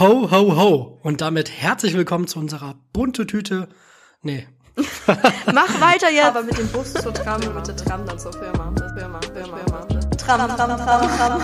Ho, ho, ho. Und damit herzlich willkommen zu unserer bunte Tüte. Nee. Mach weiter jetzt. Aber mit dem Bus zur Tram, mit der Tram dann zur Firma. Firma, Firma, Firma. Tram, Tram, Tram, Tram.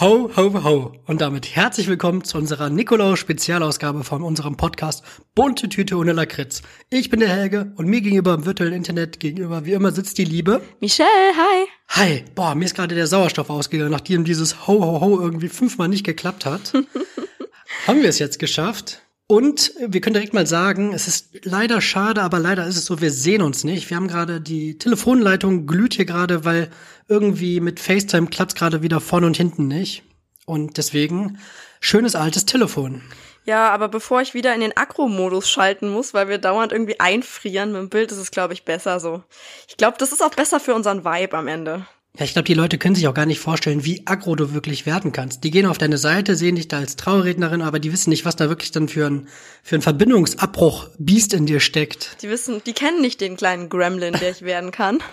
Ho, ho, ho. Und damit herzlich willkommen zu unserer Nikolaus-Spezialausgabe von unserem Podcast Bunte Tüte ohne Lakritz. Ich bin der Helge und mir gegenüber im virtuellen Internet gegenüber wie immer sitzt die Liebe. Michelle, hi. Hi, boah, mir ist gerade der Sauerstoff ausgegangen, nachdem dieses Ho, ho, ho irgendwie fünfmal nicht geklappt hat. Haben wir es jetzt geschafft. Und wir können direkt mal sagen, es ist leider schade, aber leider ist es so, wir sehen uns nicht. Wir haben gerade die Telefonleitung glüht hier gerade, weil irgendwie mit FaceTime klappt gerade wieder vorne und hinten nicht. Und deswegen schönes altes Telefon. Ja, aber bevor ich wieder in den Akro-Modus schalten muss, weil wir dauernd irgendwie einfrieren mit dem Bild, ist es, glaube ich, besser so. Ich glaube, das ist auch besser für unseren Vibe am Ende. Ja, ich glaube, die Leute können sich auch gar nicht vorstellen, wie aggro du wirklich werden kannst. Die gehen auf deine Seite, sehen dich da als Trauerrednerin, aber die wissen nicht, was da wirklich dann für ein, für ein Verbindungsabbruch Biest in dir steckt. Die wissen, die kennen nicht den kleinen Gremlin, der ich werden kann.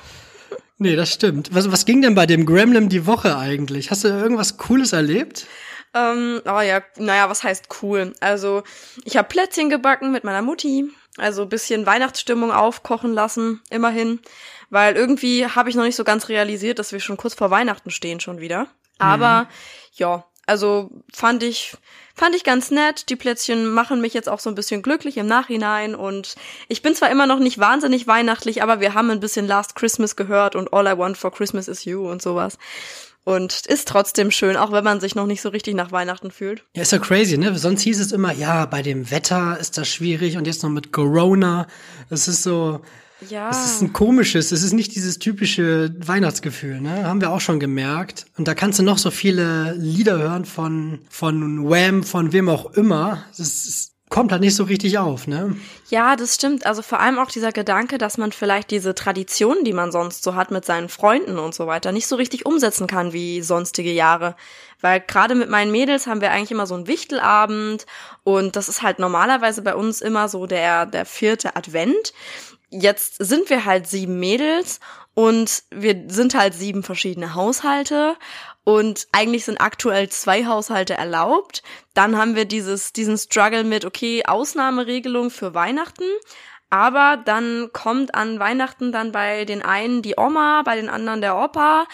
Nee, das stimmt. Was, was ging denn bei dem Gremlin die Woche eigentlich? Hast du irgendwas Cooles erlebt? Ähm, oh ja, naja, was heißt cool? Also, ich habe Plätzchen gebacken mit meiner Mutti, also bisschen Weihnachtsstimmung aufkochen lassen, immerhin. Weil irgendwie habe ich noch nicht so ganz realisiert, dass wir schon kurz vor Weihnachten stehen schon wieder. Aber mhm. ja, also fand ich fand ich ganz nett. Die Plätzchen machen mich jetzt auch so ein bisschen glücklich im Nachhinein und ich bin zwar immer noch nicht wahnsinnig weihnachtlich, aber wir haben ein bisschen Last Christmas gehört und All I Want for Christmas is You und sowas. Und ist trotzdem schön, auch wenn man sich noch nicht so richtig nach Weihnachten fühlt. Ja, ist ja crazy, ne? Sonst hieß es immer, ja, bei dem Wetter ist das schwierig und jetzt noch mit Corona. Es ist so, ja. Es ist ein komisches, es ist nicht dieses typische Weihnachtsgefühl, ne? Haben wir auch schon gemerkt. Und da kannst du noch so viele Lieder hören von, von Wham, von wem auch immer. Das kommt halt nicht so richtig auf, ne? Ja, das stimmt. Also vor allem auch dieser Gedanke, dass man vielleicht diese Traditionen, die man sonst so hat mit seinen Freunden und so weiter, nicht so richtig umsetzen kann wie sonstige Jahre. Weil gerade mit meinen Mädels haben wir eigentlich immer so einen Wichtelabend und das ist halt normalerweise bei uns immer so der, der vierte Advent jetzt sind wir halt sieben Mädels und wir sind halt sieben verschiedene Haushalte und eigentlich sind aktuell zwei Haushalte erlaubt. Dann haben wir dieses, diesen Struggle mit, okay, Ausnahmeregelung für Weihnachten. Aber dann kommt an Weihnachten dann bei den einen die Oma, bei den anderen der Opa.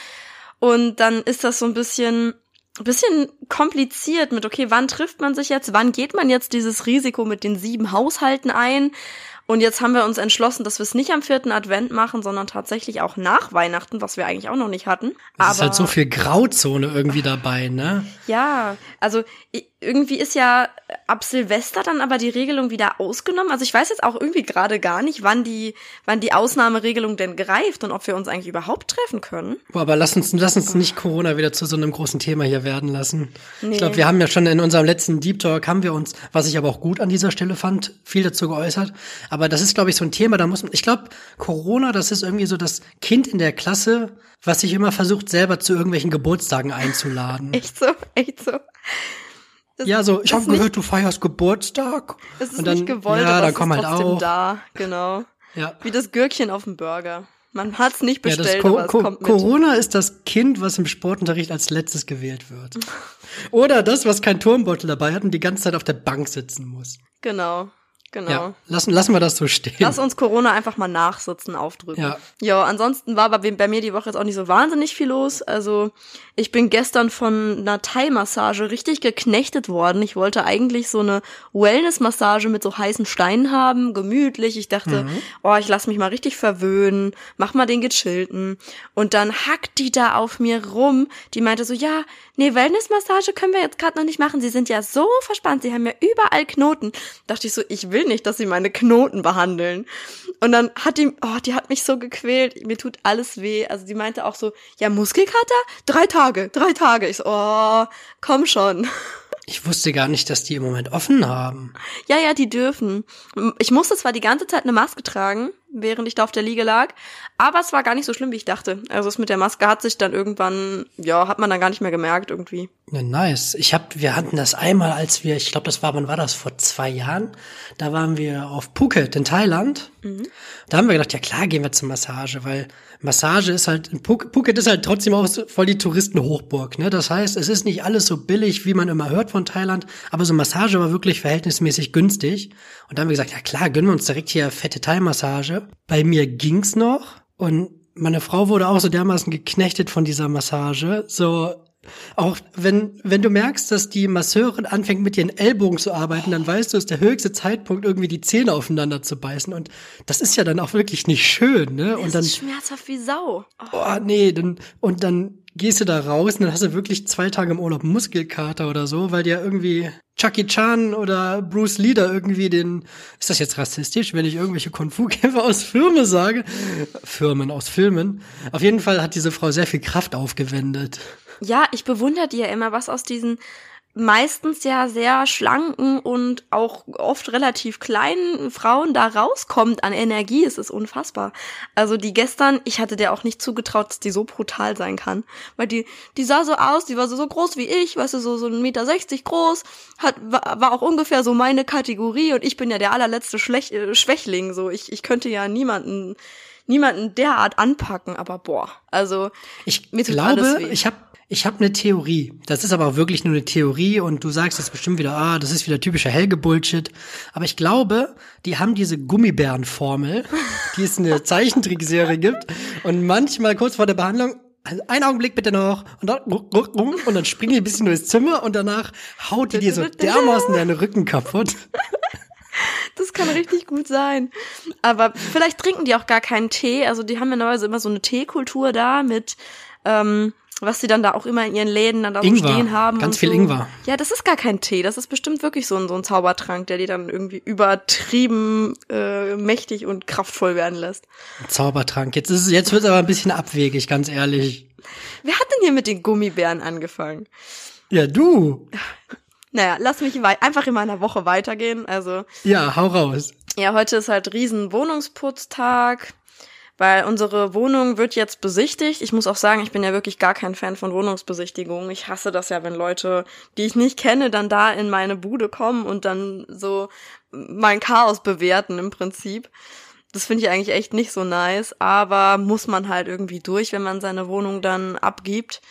Und dann ist das so ein bisschen, bisschen kompliziert mit, okay, wann trifft man sich jetzt? Wann geht man jetzt dieses Risiko mit den sieben Haushalten ein? Und jetzt haben wir uns entschlossen, dass wir es nicht am vierten Advent machen, sondern tatsächlich auch nach Weihnachten, was wir eigentlich auch noch nicht hatten. Es Aber ist halt so viel Grauzone irgendwie dabei, ne? Ja, also irgendwie ist ja ab Silvester dann aber die Regelung wieder ausgenommen. Also ich weiß jetzt auch irgendwie gerade gar nicht, wann die, wann die Ausnahmeregelung denn greift und ob wir uns eigentlich überhaupt treffen können. Boah, aber lass uns, lass uns nicht Corona wieder zu so einem großen Thema hier werden lassen. Nee. Ich glaube, wir haben ja schon in unserem letzten Deep Talk haben wir uns, was ich aber auch gut an dieser Stelle fand, viel dazu geäußert. Aber das ist, glaube ich, so ein Thema, da muss man, ich glaube, Corona, das ist irgendwie so das Kind in der Klasse, was sich immer versucht, selber zu irgendwelchen Geburtstagen einzuladen. echt so, echt so. Das, ja, so, ich habe gehört, du feierst Geburtstag. Es ist dann, nicht gewollt, ja, aber dann komm halt auch. da, genau. Ja. Wie das Gürkchen auf dem Burger. Man hat's nicht bestellt, ja, aber es kommt mit. Corona ist das Kind, was im Sportunterricht als letztes gewählt wird. Oder das, was kein Turmbeutel dabei hat und die ganze Zeit auf der Bank sitzen muss. Genau. Genau. Ja, lassen, lassen wir das so stehen. Lass uns Corona einfach mal nachsitzen, aufdrücken. Ja. Ja, ansonsten war bei, bei mir die Woche jetzt auch nicht so wahnsinnig viel los. Also ich bin gestern von einer Thai-Massage richtig geknechtet worden. Ich wollte eigentlich so eine Wellness-Massage mit so heißen Steinen haben, gemütlich. Ich dachte, mhm. oh, ich lass mich mal richtig verwöhnen, mach mal den gechillten. Und dann hackt die da auf mir rum. Die meinte so, ja, nee, Wellness-Massage können wir jetzt gerade noch nicht machen. Sie sind ja so verspannt, sie haben ja überall Knoten. Dachte ich so, ich will nicht, dass sie meine Knoten behandeln. Und dann hat die, oh, die hat mich so gequält. Mir tut alles weh. Also die meinte auch so, ja, Muskelkater? Drei Tage, drei Tage. Ich so, oh, komm schon. Ich wusste gar nicht, dass die im Moment offen haben. Ja, ja, die dürfen. Ich musste zwar die ganze Zeit eine Maske tragen, während ich da auf der Liege lag, aber es war gar nicht so schlimm, wie ich dachte. Also es mit der Maske hat sich dann irgendwann, ja, hat man dann gar nicht mehr gemerkt irgendwie. Ja, nice. Ich hab, wir hatten das einmal, als wir, ich glaube, das war, wann war das? Vor zwei Jahren. Da waren wir auf Phuket in Thailand Da haben wir gedacht, ja klar, gehen wir zur Massage, weil Massage ist halt, Phuket ist halt trotzdem auch voll die Touristenhochburg, ne? Das heißt, es ist nicht alles so billig, wie man immer hört von Thailand, aber so Massage war wirklich verhältnismäßig günstig. Und da haben wir gesagt, ja klar, gönnen wir uns direkt hier fette Thai-Massage. Bei mir ging's noch und meine Frau wurde auch so dermaßen geknechtet von dieser Massage. So, auch wenn, wenn du merkst, dass die Masseurin anfängt mit ihren Ellbogen zu arbeiten, dann weißt du, es ist der höchste Zeitpunkt, irgendwie die Zähne aufeinander zu beißen. Und das ist ja dann auch wirklich nicht schön, ne? Und Das dann, ist schmerzhaft wie Sau. Oh. oh nee, dann, und dann gehst du da raus und dann hast du wirklich zwei Tage im Urlaub Muskelkater oder so, weil dir irgendwie Chucky Chan oder Bruce Lee da irgendwie den, ist das jetzt rassistisch, wenn ich irgendwelche Kung-Fu-Kämpfer aus Firmen sage? Firmen, aus Filmen. Auf jeden Fall hat diese Frau sehr viel Kraft aufgewendet. Ja, ich bewundere dir immer, was aus diesen meistens ja sehr schlanken und auch oft relativ kleinen Frauen da rauskommt an Energie. Es ist unfassbar. Also die gestern, ich hatte der auch nicht zugetraut, dass die so brutal sein kann. Weil die, die sah so aus, die war so, so groß wie ich, weißt du, so, so 1,60 Meter groß, hat, war, war auch ungefähr so meine Kategorie und ich bin ja der allerletzte Schlech äh, Schwächling, so. Ich, ich könnte ja niemanden, niemanden derart anpacken, aber boah, also, Ich glaube, ich habe ich hab eine Theorie. Das ist aber auch wirklich nur eine Theorie und du sagst jetzt bestimmt wieder, ah, das ist wieder typischer Helge-Bullshit. Aber ich glaube, die haben diese Gummibärenformel, die es in der Zeichentrickserie gibt. Und manchmal kurz vor der Behandlung, also einen Augenblick bitte noch und dann, und dann springen die ein bisschen durchs Zimmer und danach haut die dir so dermaßen deinen Rücken kaputt. Das kann richtig gut sein. Aber vielleicht trinken die auch gar keinen Tee. Also die haben ja normalerweise immer so eine Teekultur da mit, ähm, was sie dann da auch immer in ihren Läden dann da so Ingwer. stehen haben. Ganz und viel so. Ingwer. Ja, das ist gar kein Tee. Das ist bestimmt wirklich so ein, so ein Zaubertrank, der die dann irgendwie übertrieben äh, mächtig und kraftvoll werden lässt. Zaubertrank. Jetzt ist jetzt wird es aber ein bisschen abwegig, ganz ehrlich. Wer hat denn hier mit den Gummibären angefangen? Ja, du. Naja, lass mich einfach in meiner Woche weitergehen. Also Ja, hau raus. Ja, heute ist halt riesen Wohnungsputztag, weil unsere Wohnung wird jetzt besichtigt. Ich muss auch sagen, ich bin ja wirklich gar kein Fan von Wohnungsbesichtigungen. Ich hasse das ja, wenn Leute, die ich nicht kenne, dann da in meine Bude kommen und dann so mein Chaos bewerten im Prinzip. Das finde ich eigentlich echt nicht so nice, aber muss man halt irgendwie durch, wenn man seine Wohnung dann abgibt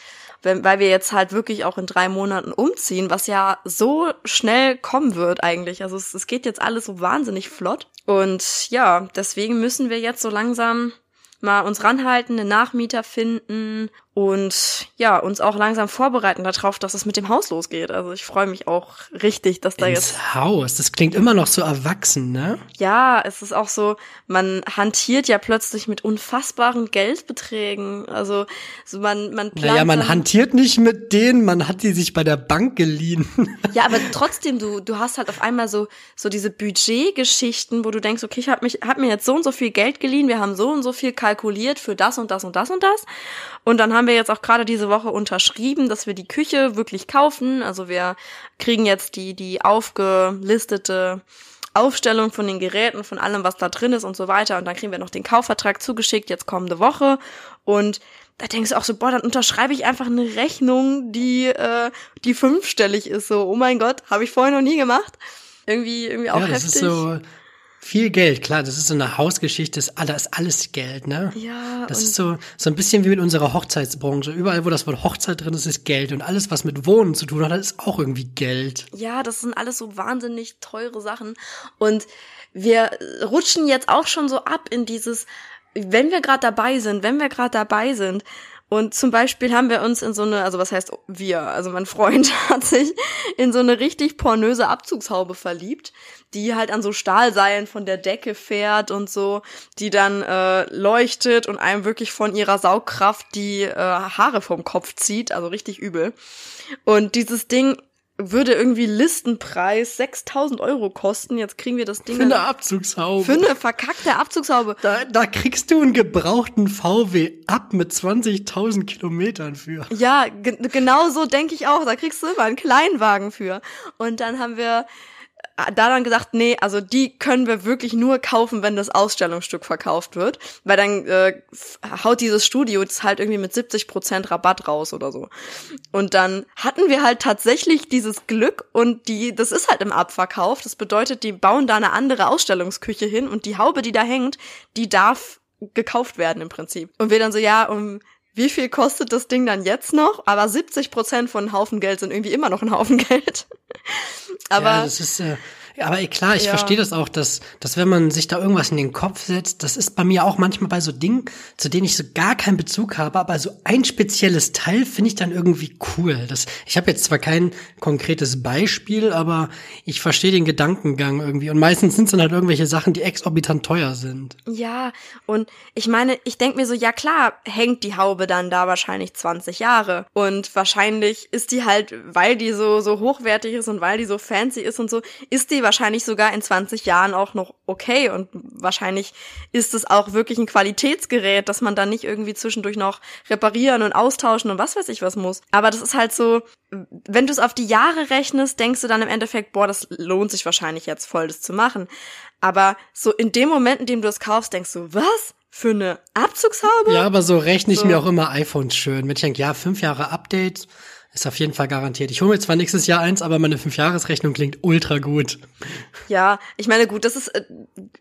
wenn, weil wir jetzt halt wirklich auch in drei Monaten umziehen, was ja so schnell kommen wird eigentlich. Also es, es geht jetzt alles so wahnsinnig flott. Und ja, deswegen müssen wir jetzt so langsam mal uns ranhalten, einen Nachmieter finden und ja, uns auch langsam vorbereiten darauf, dass es mit dem Haus losgeht. Also ich freue mich auch richtig, dass da jetzt Ins Haus. Das klingt immer noch so erwachsen, ne? ja, es ist auch so, man hantiert ja plötzlich mit unfassbaren Geldbeträgen. Also so man man plant Naja, man hantiert nicht mit denen, man hat die sich bei der Bank geliehen. Ja, aber trotzdem, du, du hast halt auf einmal so, so diese Budgetgeschichten, wo du denkst, okay, ich habe mich, hab mir jetzt so und so viel Geld geliehen, wir haben so und so viel kalkuliert für das und das und das und das. Und dann haben wir jetzt auch gerade diese Woche unterschrieben, dass wir die Küche wirklich kaufen. Also wir kriegen jetzt die, die aufgelistete Aufstellung von den Geräten, von allem, was da drin ist und so weiter. Und dann kriegen wir noch den Kaufvertrag zugeschickt, jetzt kommende Woche. Und da denkst du auch so, boah, dann unterschreibe ich einfach eine Rechnung, die, äh, die fünfstellig ist. So, oh mein Gott, habe ich vorher noch nie gemacht. Irgendwie, irgendwie auch ja, das heftig. ist so viel Geld. Klar, das ist so eine Hausgeschichte, das da ist alles Geld, ne? Ja, Das ist so, so ein bisschen wie mit unserer Hochzeitsbranche. Überall, wo das Wort Hochzeit drin ist, ist Geld. Und alles, was mit Wohnen zu tun hat, ist auch irgendwie Geld. Ja, das sind alles so wahnsinnig teure Sachen. Und wir rutschen jetzt auch schon so ab in dieses, wenn wir gerade dabei sind, wenn wir gerade dabei sind. Und zum Beispiel haben wir uns in so eine, also was heißt wir, also mein Freund hat sich in so eine richtig pornöse Abzugshaube verliebt, die halt an so Stahlseilen von der Decke fährt und so, die dann äh, leuchtet und einem wirklich von ihrer Saugkraft die äh, Haare vom Kopf zieht, also richtig übel. Und dieses Ding würde irgendwie Listenpreis 6000 Euro kosten. Jetzt kriegen wir das Ding Für eine Abzugshaube. für eine verkackte Abzugshaube. da, da kriegst du einen gebrauchten VW ab mit 20.000 Kilometern für. Ja, ge genau so denke ich auch. Da kriegst du immer einen Kleinwagen für. Und dann haben wir da dann gesagt, nee, also die können wir wirklich nur kaufen, wenn das Ausstellungsstück verkauft wird, weil dann äh, haut dieses Studio jetzt halt irgendwie mit 70 Prozent Rabatt raus oder so. Und dann hatten wir halt tatsächlich dieses Glück und die, das ist halt im Abverkauf. Das bedeutet, die bauen da eine andere Ausstellungsküche hin und die Haube, die da hängt, die darf gekauft werden im Prinzip. Und wir dann so, ja, um wie viel kostet das Ding dann jetzt noch? Aber 70 Prozent von Haufen Geld sind irgendwie immer noch ein Haufen Geld. Aber ja, das ist, äh, aber klar, ich ja. verstehe das auch, dass, dass wenn man sich da irgendwas in den Kopf setzt, das ist bei mir auch manchmal bei so Dingen, zu denen ich so gar keinen Bezug habe, aber so ein spezielles Teil finde ich dann irgendwie cool. Das, ich habe jetzt zwar kein konkretes Beispiel, aber ich verstehe den Gedankengang irgendwie. Und meistens sind es dann halt irgendwelche Sachen, die exorbitant teuer sind. Ja, und ich meine, ich denke mir so, ja klar, hängt die Haube dann da wahrscheinlich 20 Jahre. Und wahrscheinlich ist die halt, weil die so, so hochwertig ist und weil die so fancy ist und so, ist die wahrscheinlich sogar in 20 Jahren auch noch okay und wahrscheinlich ist es auch wirklich ein Qualitätsgerät, dass man dann nicht irgendwie zwischendurch noch reparieren und austauschen und was weiß ich was muss. Aber das ist halt so, wenn du es auf die Jahre rechnest, denkst du dann im Endeffekt, boah, das lohnt sich wahrscheinlich jetzt voll, das zu machen. Aber so in dem Moment, in dem du es kaufst, denkst du, was? Für eine Abzugshaube? Ja, aber so rechne ich so. mir auch immer iPhones schön. Wenn ich denke, ja, fünf Jahre Update, ist auf jeden Fall garantiert. Ich hole mir zwar nächstes Jahr eins, aber meine Fünfjahresrechnung klingt ultra gut. Ja, ich meine, gut, das ist äh,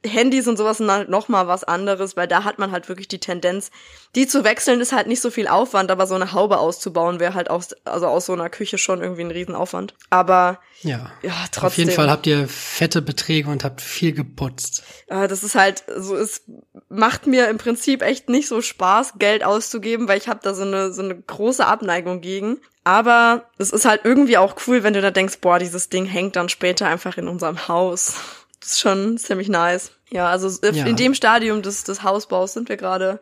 Handys und sowas sind halt noch mal was anderes, weil da hat man halt wirklich die Tendenz, die zu wechseln ist halt nicht so viel Aufwand, aber so eine Haube auszubauen wäre halt aus, also aus so einer Küche schon irgendwie ein Riesenaufwand. Aber ja, ja trotzdem. Auf jeden Fall habt ihr fette Beträge und habt viel geputzt. Ja, das ist halt so, es macht mir im Prinzip echt nicht so Spaß, Geld auszugeben, weil ich habe da so eine so eine große Abneigung gegen. Aber es ist halt irgendwie auch cool, wenn du da denkst, boah, dieses Ding hängt dann später einfach in unserem Haus. Das ist schon ziemlich nice. Ja, also ja. in dem Stadium des, des Hausbaus sind wir gerade.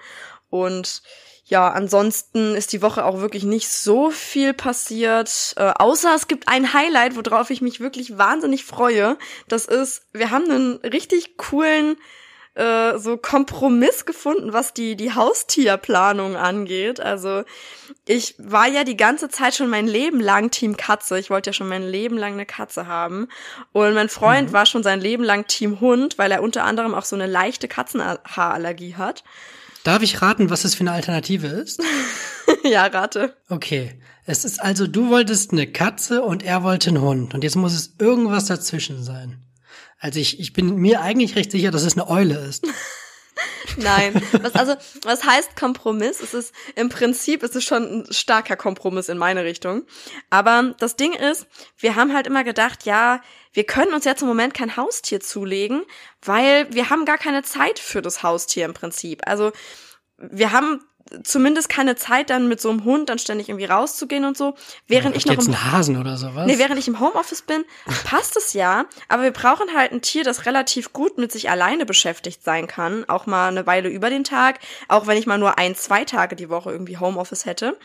Und ja, ansonsten ist die Woche auch wirklich nicht so viel passiert, äh, außer es gibt ein Highlight, worauf ich mich wirklich wahnsinnig freue. Das ist, wir haben einen richtig coolen äh, so Kompromiss gefunden, was die, die Haustierplanung angeht. Also ich war ja die ganze Zeit schon mein Leben lang Team Katze. Ich wollte ja schon mein Leben lang eine Katze haben. Und mein Freund mhm. war schon sein Leben lang Team Hund, weil er unter anderem auch so eine leichte Katzenhaarallergie hat. Darf ich raten, was es für eine Alternative ist? ja, rate. Okay. Es ist also, du wolltest eine Katze und er wollte einen Hund. Und jetzt muss es irgendwas dazwischen sein. Also ich, ich bin mir eigentlich recht sicher, dass es eine Eule ist. Nein, was, also was heißt Kompromiss? Es ist im Prinzip ist es schon ein starker Kompromiss in meine Richtung. Aber das Ding ist, wir haben halt immer gedacht, ja, wir können uns jetzt im Moment kein Haustier zulegen, weil wir haben gar keine Zeit für das Haustier im Prinzip. Also wir haben zumindest keine Zeit dann mit so einem Hund dann ständig irgendwie rauszugehen und so. Während ja, ich noch jetzt im, Hasen oder sowas. Nee, während ich im Homeoffice bin, passt es ja, aber wir brauchen halt ein Tier, das relativ gut mit sich alleine beschäftigt sein kann, auch mal eine Weile über den Tag, auch wenn ich mal nur ein, zwei Tage die Woche irgendwie Homeoffice hätte.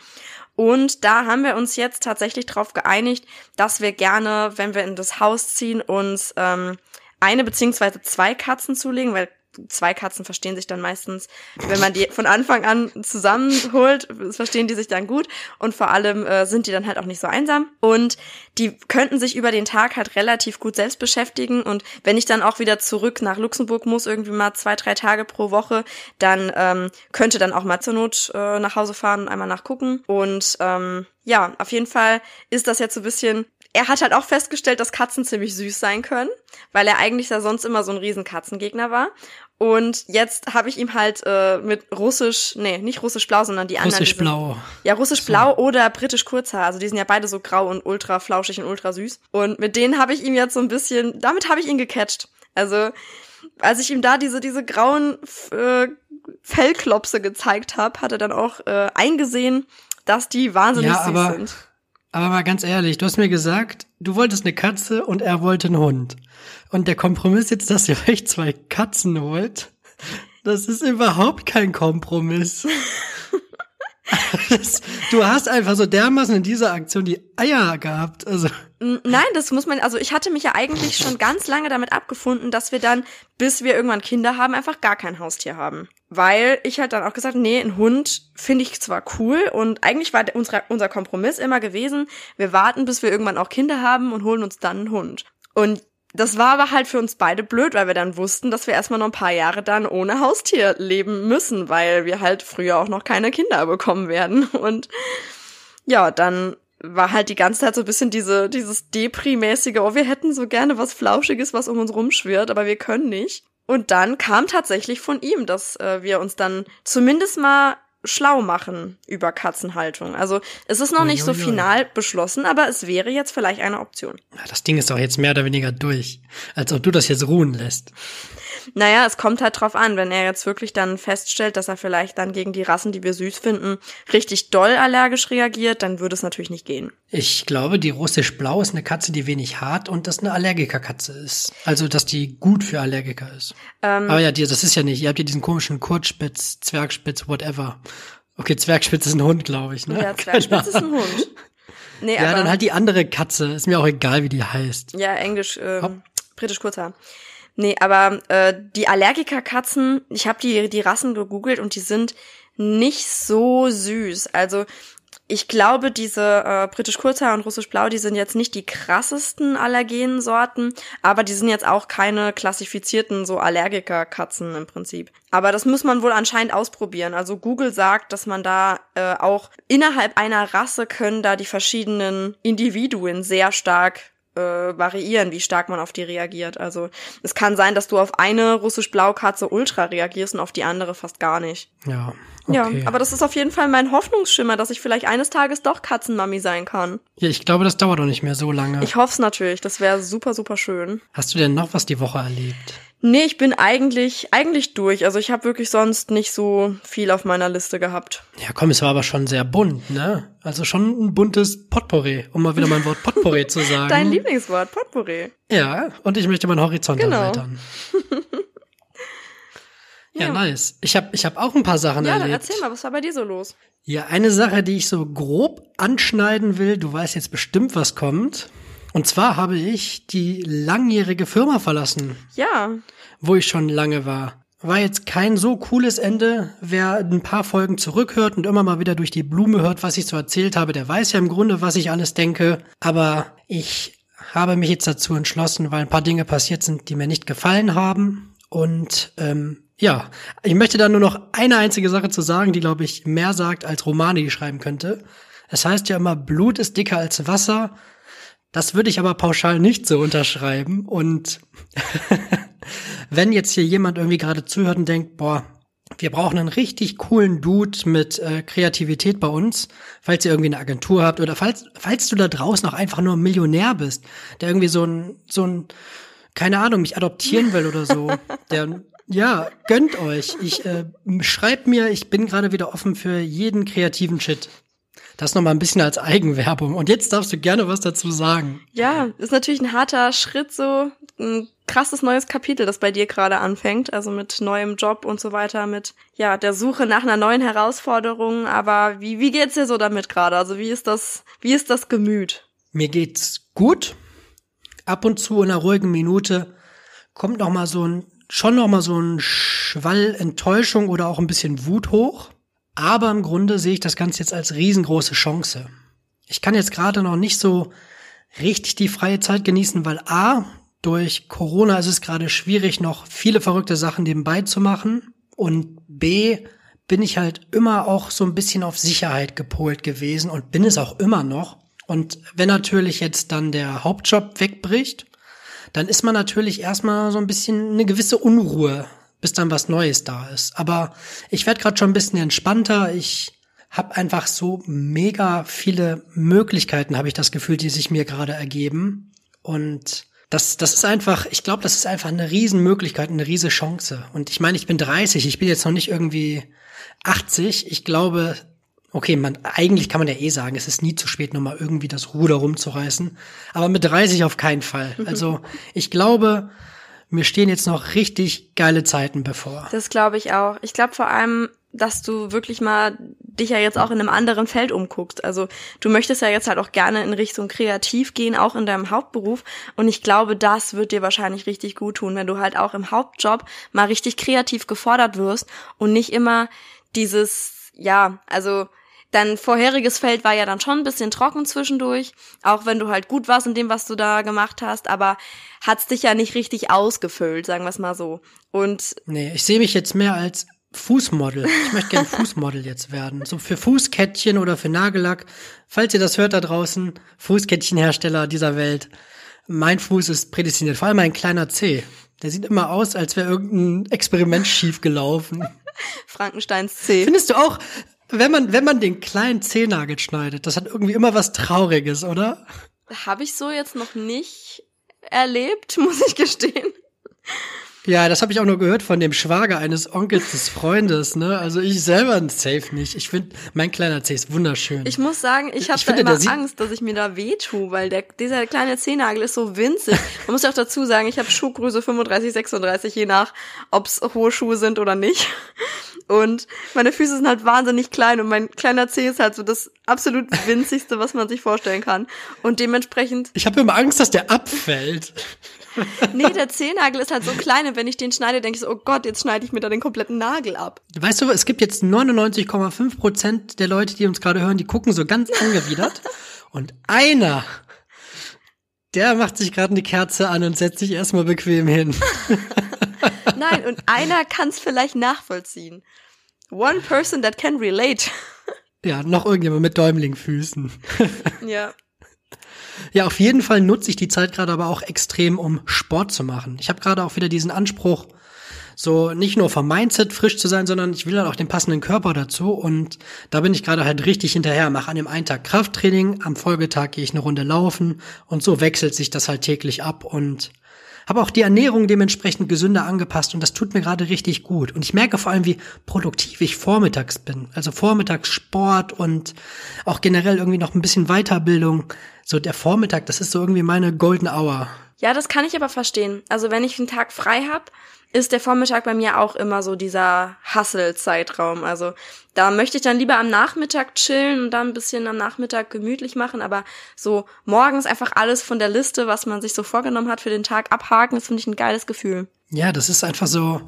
Und da haben wir uns jetzt tatsächlich darauf geeinigt, dass wir gerne, wenn wir in das Haus ziehen, uns ähm, eine beziehungsweise zwei Katzen zulegen, weil zwei Katzen verstehen sich dann meistens, wenn man die von Anfang an zusammenholt, verstehen die sich dann gut. Und vor allem äh, sind die dann halt auch nicht so einsam. Und die könnten sich über den Tag halt relativ gut selbst beschäftigen. Und wenn ich dann auch wieder zurück nach Luxemburg muss, irgendwie mal zwei, drei Tage pro Woche, dann ähm, könnte dann auch mal zur Not äh, nach Hause fahren und einmal nachgucken. Und ähm, ja, auf jeden Fall ist das jetzt so ein bisschen er hat halt auch festgestellt, dass Katzen ziemlich süß sein können, weil er eigentlich da sonst immer so ein riesen Katzengegner war. Und jetzt habe ich ihm halt äh, mit russisch, nee, nicht russisch-blau, sondern die anderen. Russisch-blau. Ja, russisch-blau so. oder britisch-kurzhaar. Also die sind ja beide so grau und ultra flauschig und ultra süß. Und mit denen habe ich ihm jetzt so ein bisschen, damit habe ich ihn gecatcht. Also als ich ihm da diese, diese grauen äh, Fellklopse gezeigt habe, hat er dann auch äh, eingesehen, dass die wahnsinnig ja, süß aber, sind. Aber mal ganz ehrlich, du hast mir gesagt, du wolltest eine Katze und er wollte einen Hund. Und der Kompromiss jetzt, dass ihr euch zwei Katzen holt, das ist überhaupt kein Kompromiss. Das, du hast einfach so dermaßen in dieser Aktion die Eier gehabt. Also. Nein, das muss man, also ich hatte mich ja eigentlich schon ganz lange damit abgefunden, dass wir dann, bis wir irgendwann Kinder haben, einfach gar kein Haustier haben. Weil ich halt dann auch gesagt, nee, ein Hund finde ich zwar cool und eigentlich war unser, unser Kompromiss immer gewesen, wir warten, bis wir irgendwann auch Kinder haben und holen uns dann einen Hund. Und Das war aber halt für uns beide blöd, weil wir dann wussten, dass wir erstmal noch ein paar Jahre dann ohne Haustier leben müssen, weil wir halt früher auch noch keine Kinder bekommen werden. Und ja, dann war halt die ganze Zeit so ein bisschen diese, dieses Depri-mäßige, oh, wir hätten so gerne was Flauschiges, was um uns rumschwirrt, aber wir können nicht. Und dann kam tatsächlich von ihm, dass äh, wir uns dann zumindest mal schlau machen über Katzenhaltung. Also es ist noch nicht so final beschlossen, aber es wäre jetzt vielleicht eine Option. Das Ding ist doch jetzt mehr oder weniger durch, als ob du das jetzt ruhen lässt. Naja, es kommt halt drauf an, wenn er jetzt wirklich dann feststellt, dass er vielleicht dann gegen die Rassen, die wir süß finden, richtig doll allergisch reagiert, dann würde es natürlich nicht gehen. Ich glaube, die russisch-blau ist eine Katze, die wenig hart und das eine Allergikerkatze ist. Also, dass die gut für Allergiker ist. Ähm, Aber ja, die, das ist ja nicht. Ihr habt ja diesen komischen Kurzspitz, Zwergspitz, whatever. Okay, Zwergspitz ist ein Hund, glaube ich, ne? Ja, Zwergspitz ist ein Hund. Nee, ja, aber, dann halt die andere Katze. Ist mir auch egal, wie die heißt. Ja, Englisch, ähm, britisch Kurzhaar. Nee, aber äh, die Allergikerkatzen, ich habe die, die Rassen gegoogelt und die sind nicht so süß. Also ich glaube, diese äh, britisch Kurzhaar und russisch Blau, die sind jetzt nicht die krassesten Allergensorten, aber die sind jetzt auch keine klassifizierten so Allergikerkatzen im Prinzip. Aber das muss man wohl anscheinend ausprobieren. Also Google sagt, dass man da äh, auch innerhalb einer Rasse können da die verschiedenen Individuen sehr stark äh, variieren, wie stark man auf die reagiert. Also es kann sein, dass du auf eine russisch-blau-Katze ultra reagierst und auf die andere fast gar nicht. Ja. Okay. Ja, aber das ist auf jeden Fall mein Hoffnungsschimmer, dass ich vielleicht eines Tages doch Katzenmami sein kann. Ja, ich glaube, das dauert doch nicht mehr so lange. Ich hoffe es natürlich. Das wäre super, super schön. Hast du denn noch was die Woche erlebt? Nee, ich bin eigentlich, eigentlich durch. Also ich habe wirklich sonst nicht so viel auf meiner Liste gehabt. Ja, komm, es war aber schon sehr bunt, ne? Also schon ein buntes Potpourri, um mal wieder mein Wort Potpourri zu sagen. Dein Lieblingswort, Potpourri. Ja, und ich möchte meinen Horizont genau. erweitern. ja, ja, nice. Ich habe ich hab auch ein paar Sachen ja, erlebt. Ja, erzähl mal, was war bei dir so los? Ja, eine Sache, die ich so grob anschneiden will, du weißt jetzt bestimmt, was kommt. Und zwar habe ich die langjährige Firma verlassen. Ja. Wo ich schon lange war. War jetzt kein so cooles Ende. Wer ein paar Folgen zurückhört und immer mal wieder durch die Blume hört, was ich so erzählt habe, der weiß ja im Grunde, was ich alles denke. Aber ich habe mich jetzt dazu entschlossen, weil ein paar Dinge passiert sind, die mir nicht gefallen haben. Und ähm, ja, ich möchte da nur noch eine einzige Sache zu sagen, die, glaube ich, mehr sagt, als Romane die schreiben könnte. Es heißt ja immer, Blut ist dicker als Wasser. Das würde ich aber pauschal nicht so unterschreiben. Und wenn jetzt hier jemand irgendwie gerade zuhört und denkt, boah, wir brauchen einen richtig coolen Dude mit äh, Kreativität bei uns, falls ihr irgendwie eine Agentur habt oder falls, falls du da draußen auch einfach nur ein Millionär bist, der irgendwie so ein, so ein, keine Ahnung, mich adoptieren will oder so, der, ja, gönnt euch. Ich äh, schreibt mir, ich bin gerade wieder offen für jeden kreativen Shit. Das noch mal ein bisschen als Eigenwerbung. Und jetzt darfst du gerne was dazu sagen. Ja, ist natürlich ein harter Schritt, so ein krasses neues Kapitel, das bei dir gerade anfängt. Also mit neuem Job und so weiter, mit ja der Suche nach einer neuen Herausforderung. Aber wie wie geht's dir so damit gerade? Also wie ist das wie ist das Gemüt? Mir geht's gut. Ab und zu in einer ruhigen Minute kommt noch mal so ein schon noch mal so ein Schwall Enttäuschung oder auch ein bisschen Wut hoch. Aber im Grunde sehe ich das Ganze jetzt als riesengroße Chance. Ich kann jetzt gerade noch nicht so richtig die freie Zeit genießen, weil A, durch Corona ist es gerade schwierig, noch viele verrückte Sachen nebenbei zu machen. Und B, bin ich halt immer auch so ein bisschen auf Sicherheit gepolt gewesen und bin es auch immer noch. Und wenn natürlich jetzt dann der Hauptjob wegbricht, dann ist man natürlich erstmal so ein bisschen eine gewisse Unruhe bis dann was Neues da ist. Aber ich werde gerade schon ein bisschen entspannter. Ich habe einfach so mega viele Möglichkeiten, habe ich das Gefühl, die sich mir gerade ergeben. Und das, das ist einfach, ich glaube, das ist einfach eine Riesenmöglichkeit, eine riese Chance. Und ich meine, ich bin 30, ich bin jetzt noch nicht irgendwie 80. Ich glaube, okay, man, eigentlich kann man ja eh sagen, es ist nie zu spät, nochmal irgendwie das Ruder rumzureißen. Aber mit 30 auf keinen Fall. Also ich glaube, mir stehen jetzt noch richtig geile Zeiten bevor. Das glaube ich auch. Ich glaube vor allem, dass du wirklich mal dich ja jetzt auch in einem anderen Feld umguckst. Also du möchtest ja jetzt halt auch gerne in Richtung kreativ gehen, auch in deinem Hauptberuf. Und ich glaube, das wird dir wahrscheinlich richtig gut tun, wenn du halt auch im Hauptjob mal richtig kreativ gefordert wirst und nicht immer dieses, ja, also Dein vorheriges Feld war ja dann schon ein bisschen trocken zwischendurch, auch wenn du halt gut warst in dem, was du da gemacht hast, aber hat's dich ja nicht richtig ausgefüllt, sagen wir es mal so. Und Nee, ich sehe mich jetzt mehr als Fußmodel. Ich möchte gerne Fußmodel jetzt werden. So für Fußkettchen oder für Nagellack. Falls ihr das hört da draußen, Fußkettchenhersteller dieser Welt. Mein Fuß ist prädestiniert, vor allem mein kleiner Zeh. Der sieht immer aus, als wäre irgendein Experiment schief gelaufen. Frankensteins C. Findest du auch, wenn man, wenn man den kleinen Zehnagel schneidet, das hat irgendwie immer was Trauriges, oder? Habe ich so jetzt noch nicht erlebt, muss ich gestehen. Ja, das habe ich auch nur gehört von dem Schwager eines Onkels des Freundes, ne? Also ich selber safe nicht. Ich finde, mein kleiner Zeh ist wunderschön. Ich muss sagen, ich habe da finde, immer Angst, dass ich mir da weh tue, weil der, dieser kleine Zehennagel ist so winzig. Man muss ja auch dazu sagen, ich habe Schuhgröße 35, 36, je nach, ob's hohe Schuhe sind oder nicht. Und meine Füße sind halt wahnsinnig klein und mein kleiner Zeh ist halt so das absolut winzigste, was man sich vorstellen kann. Und dementsprechend, ich habe immer Angst, dass der abfällt. nee, der Zehennagel ist halt so klein und wenn ich den schneide, denke ich so, oh Gott, jetzt schneide ich mir da den kompletten Nagel ab. Weißt du, es gibt jetzt 99,5 Prozent der Leute, die uns gerade hören, die gucken so ganz angewidert. Und einer, der macht sich gerade eine Kerze an und setzt sich erstmal bequem hin. Nein, und einer kann es vielleicht nachvollziehen. One person that can relate. Ja, noch irgendjemand mit Däumlingfüßen. ja. Ja, auf jeden Fall nutze ich die Zeit gerade aber auch extrem, um Sport zu machen. Ich habe gerade auch wieder diesen Anspruch, so nicht nur vom Mindset frisch zu sein, sondern ich will halt auch den passenden Körper dazu. Und da bin ich gerade halt richtig hinterher. Mache an dem einen Tag Krafttraining, am Folgetag gehe ich eine Runde laufen und so wechselt sich das halt täglich ab und habe auch die Ernährung dementsprechend gesünder angepasst und das tut mir gerade richtig gut. Und ich merke vor allem, wie produktiv ich vormittags bin. Also vormittags Sport und auch generell irgendwie noch ein bisschen Weiterbildung. So der Vormittag, das ist so irgendwie meine Golden Hour. Ja, das kann ich aber verstehen. Also wenn ich einen Tag frei hab, ist der Vormittag bei mir auch immer so dieser Hustle-Zeitraum. Also da möchte ich dann lieber am Nachmittag chillen und dann ein bisschen am Nachmittag gemütlich machen, aber so morgens einfach alles von der Liste, was man sich so vorgenommen hat für den Tag abhaken, das finde ich ein geiles Gefühl. Ja, das ist einfach so,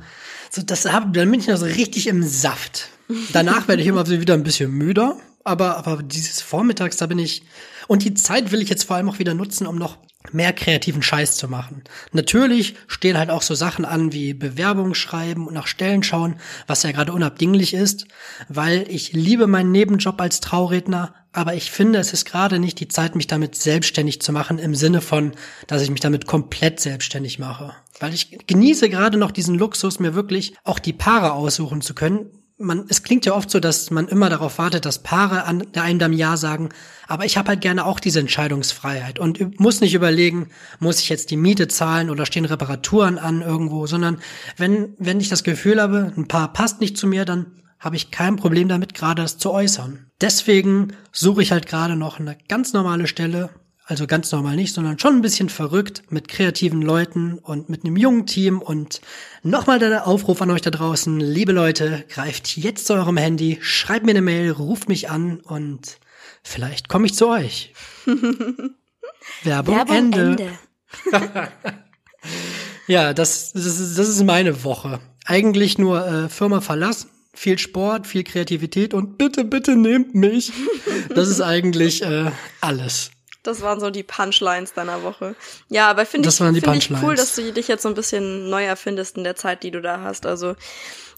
so das hab, dann bin ich noch so richtig im Saft. Danach werde ich immer wieder ein bisschen müder, aber, aber dieses Vormittags, da bin ich, und die Zeit will ich jetzt vor allem auch wieder nutzen, um noch mehr kreativen Scheiß zu machen. Natürlich stehen halt auch so Sachen an wie Bewerbung schreiben und nach Stellen schauen, was ja gerade unabdinglich ist, weil ich liebe meinen Nebenjob als Trauredner, aber ich finde, es ist gerade nicht die Zeit, mich damit selbstständig zu machen, im Sinne von, dass ich mich damit komplett selbstständig mache. Weil ich genieße gerade noch diesen Luxus, mir wirklich auch die Paare aussuchen zu können. Man, es klingt ja oft so, dass man immer darauf wartet, dass Paare an einem dann Ja sagen. Aber ich habe halt gerne auch diese Entscheidungsfreiheit und muss nicht überlegen, muss ich jetzt die Miete zahlen oder stehen Reparaturen an irgendwo, sondern wenn, wenn ich das Gefühl habe, ein Paar passt nicht zu mir, dann habe ich kein Problem damit, gerade das zu äußern. Deswegen suche ich halt gerade noch eine ganz normale Stelle, also ganz normal nicht, sondern schon ein bisschen verrückt mit kreativen Leuten und mit einem jungen Team und nochmal der Aufruf an euch da draußen, liebe Leute, greift jetzt zu eurem Handy, schreibt mir eine Mail, ruft mich an und vielleicht komme ich zu euch. Werbung, Werbung Ende. Ja, das, das, ist, das ist meine Woche. Eigentlich nur äh, Firma verlassen, viel Sport, viel Kreativität und bitte, bitte nehmt mich. Das ist eigentlich äh, alles. Das waren so die Punchlines deiner Woche. Ja, aber finde ich, find ich cool, dass du dich jetzt so ein bisschen neu erfindest in der Zeit, die du da hast. Also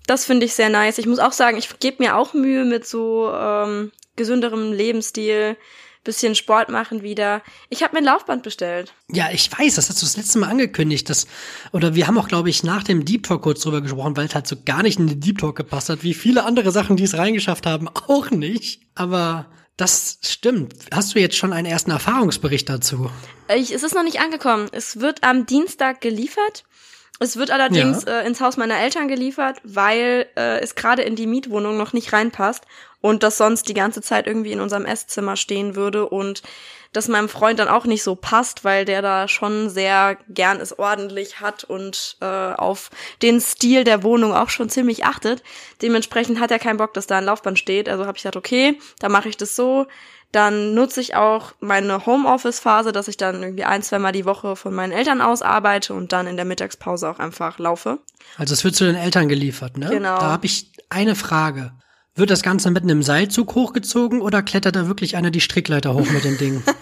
das finde ich sehr nice. Ich muss auch sagen, ich gebe mir auch Mühe mit so ähm, gesünderem Lebensstil, bisschen Sport machen wieder. Ich habe mir ein Laufband bestellt. Ja, ich weiß, das hast du das letzte Mal angekündigt. Das, oder wir haben auch, glaube ich, nach dem Deep Talk kurz drüber gesprochen, weil es halt so gar nicht in den Deep Talk gepasst hat, wie viele andere Sachen, die es reingeschafft haben, auch nicht. Aber das stimmt. Hast du jetzt schon einen ersten Erfahrungsbericht dazu? Ich, es ist noch nicht angekommen. Es wird am Dienstag geliefert. Es wird allerdings Ja. äh, ins Haus meiner Eltern geliefert, weil äh, es gerade in die Mietwohnung noch nicht reinpasst und das sonst die ganze Zeit irgendwie in unserem Esszimmer stehen würde und das meinem Freund dann auch nicht so passt, weil der da schon sehr gern es ordentlich hat und äh, auf den Stil der Wohnung auch schon ziemlich achtet. Dementsprechend hat er keinen Bock, dass da ein Laufband steht. Also habe ich gesagt, okay, dann mache ich das so. Dann nutze ich auch meine Homeoffice-Phase, dass ich dann irgendwie ein, zweimal die Woche von meinen Eltern aus arbeite und dann in der Mittagspause auch einfach laufe. Also es wird zu den Eltern geliefert, ne? Genau. Da habe ich eine Frage. Wird das Ganze mit einem Seilzug hochgezogen oder klettert da wirklich einer die Strickleiter hoch mit dem Ding?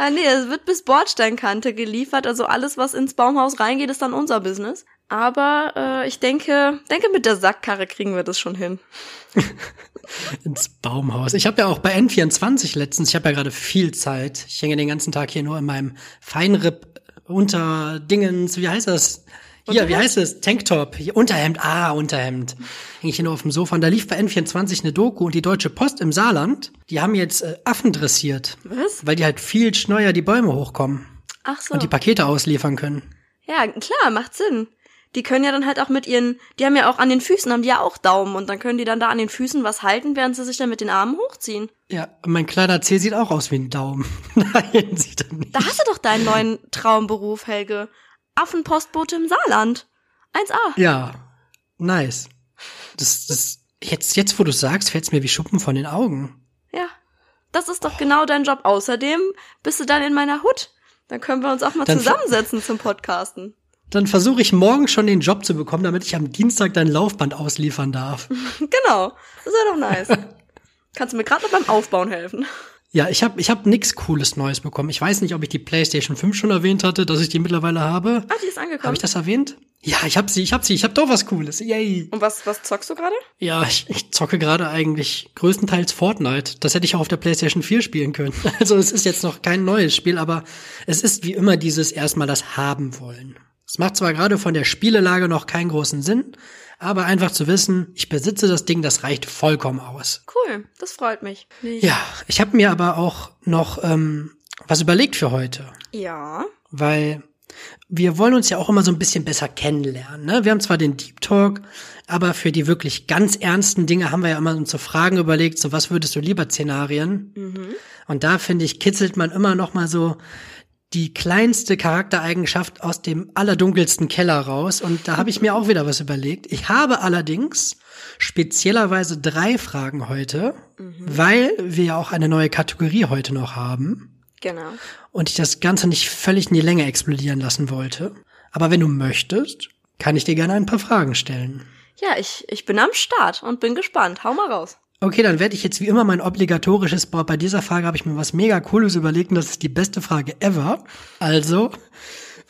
Ja, nee, es wird bis Bordsteinkante geliefert. Also alles, was ins Baumhaus reingeht, ist dann unser Business. Aber äh, ich denke, denke, mit der Sackkarre kriegen wir das schon hin. Ins Baumhaus. Ich habe ja auch bei N24 letztens, ich habe ja gerade viel Zeit. Ich hänge den ganzen Tag hier nur in meinem Feinripp unter Dingens, wie heißt das? Hier, wie heißt es? Tanktop, hier, Unterhemd, ah, Unterhemd. Hänge ich hier nur auf dem Sofa und da lief bei N24 eine Doku und die Deutsche Post im Saarland, die haben jetzt äh, Affen dressiert. Was? Weil die halt viel schneller die Bäume hochkommen Ach so. und die Pakete ausliefern können. Ja, klar, macht Sinn. Die können ja dann halt auch mit ihren, die haben ja auch an den Füßen, haben die ja auch Daumen und dann können die dann da an den Füßen was halten, während sie sich dann mit den Armen hochziehen. Ja, mein kleiner Zeh sieht auch aus wie ein Daumen. Nein, sieht er nicht. Da hast du doch deinen neuen Traumberuf, Helge. Affenpostbote im Saarland. 1A. Ja, nice. Das, das, jetzt, jetzt, wo du sagst, fällt's mir wie Schuppen von den Augen. Ja. Das ist doch genau dein Job. Außerdem bist du dann in meiner Hut. Dann können wir uns auch mal Dann- zusammensetzen zum Podcasten. Dann versuche ich morgen schon den Job zu bekommen, damit ich am Dienstag dein Laufband ausliefern darf. Genau. Das wäre doch nice. Kannst du mir gerade noch beim Aufbauen helfen? Ja, ich habe ich hab nix Cooles Neues bekommen. Ich weiß nicht, ob ich die PlayStation 5 schon erwähnt hatte, dass ich die mittlerweile habe. Ah, die ist angekommen. Habe ich das erwähnt? Ja, ich hab sie, ich hab sie, ich hab doch was Cooles. Yay. Und was, was zockst du gerade? Ja, ich, ich zocke gerade eigentlich größtenteils Fortnite. Das hätte ich auch auf der PlayStation 4 spielen können. Also es ist jetzt noch kein neues Spiel, aber es ist wie immer dieses erstmal das haben wollen. Es macht zwar gerade von der Spielelage noch keinen großen Sinn, aber einfach zu wissen, ich besitze das Ding, das reicht vollkommen aus. Cool, das freut mich. Nee. Ja, ich habe mir aber auch noch ähm, was überlegt für heute, Ja. weil wir wollen uns ja auch immer so ein bisschen besser kennenlernen. Ne? Wir haben zwar den Deep Talk, aber für die wirklich ganz ernsten Dinge haben wir ja immer uns so Fragen überlegt, so was würdest du lieber Szenarien? Und da finde ich, kitzelt man immer noch mal so die kleinste Charaktereigenschaft aus dem allerdunkelsten Keller raus. Und da habe ich mir auch wieder was überlegt. Ich habe allerdings speziellerweise drei Fragen heute, weil wir ja auch eine neue Kategorie heute noch haben Genau. und ich das Ganze nicht völlig in die Länge explodieren lassen wollte. Aber wenn du möchtest, kann ich dir gerne ein paar Fragen stellen. Ja, ich, ich bin am Start und bin gespannt. Hau mal raus. Okay, dann werde ich jetzt wie immer mein obligatorisches, boah, bei dieser Frage habe ich mir was mega Cooles überlegt und das ist die beste Frage ever. Also,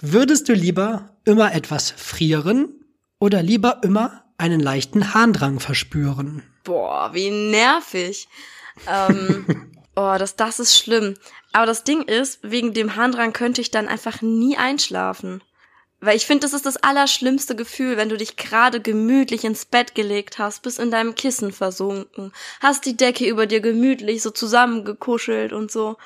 würdest du lieber immer etwas frieren oder lieber immer einen leichten Harndrang verspüren? Boah, wie nervig. Ähm, oh, das, das ist schlimm. Aber das Ding ist, wegen dem Harndrang könnte ich dann einfach nie einschlafen. Weil ich finde, das ist das allerschlimmste Gefühl, wenn du dich gerade gemütlich ins Bett gelegt hast, bist in deinem Kissen versunken, hast die Decke über dir gemütlich so zusammengekuschelt und so.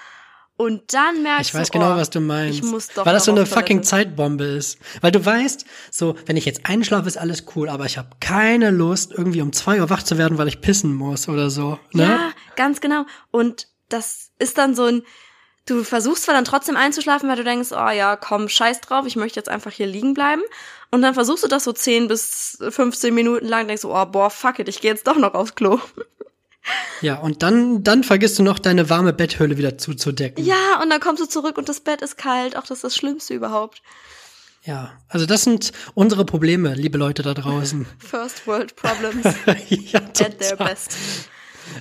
Und dann merkst Ich weiß du, genau, oh, was du meinst. Ich muss doch Weil das so eine fucking Zeitbombe ist. Weil du weißt, so, wenn ich jetzt einschlafe, ist alles cool, aber ich habe keine Lust, irgendwie um zwei Uhr wach zu werden, weil ich pissen muss oder so. Ne? Ja, ganz genau. Und das ist dann so ein, du versuchst zwar dann trotzdem einzuschlafen, weil du denkst, oh ja, komm, scheiß drauf, ich möchte jetzt einfach hier liegen bleiben. Und dann versuchst du das so 10 bis 15 Minuten lang, denkst du, oh, boah, fuck it, ich gehe jetzt doch noch aufs Klo. Ja, und dann, dann vergisst du noch deine warme Betthöhle wieder zuzudecken. Ja, und dann kommst du zurück und das Bett ist kalt. Auch das ist das Schlimmste überhaupt. Ja, also das sind unsere Probleme, liebe Leute da draußen. First World Problems ja, at their best.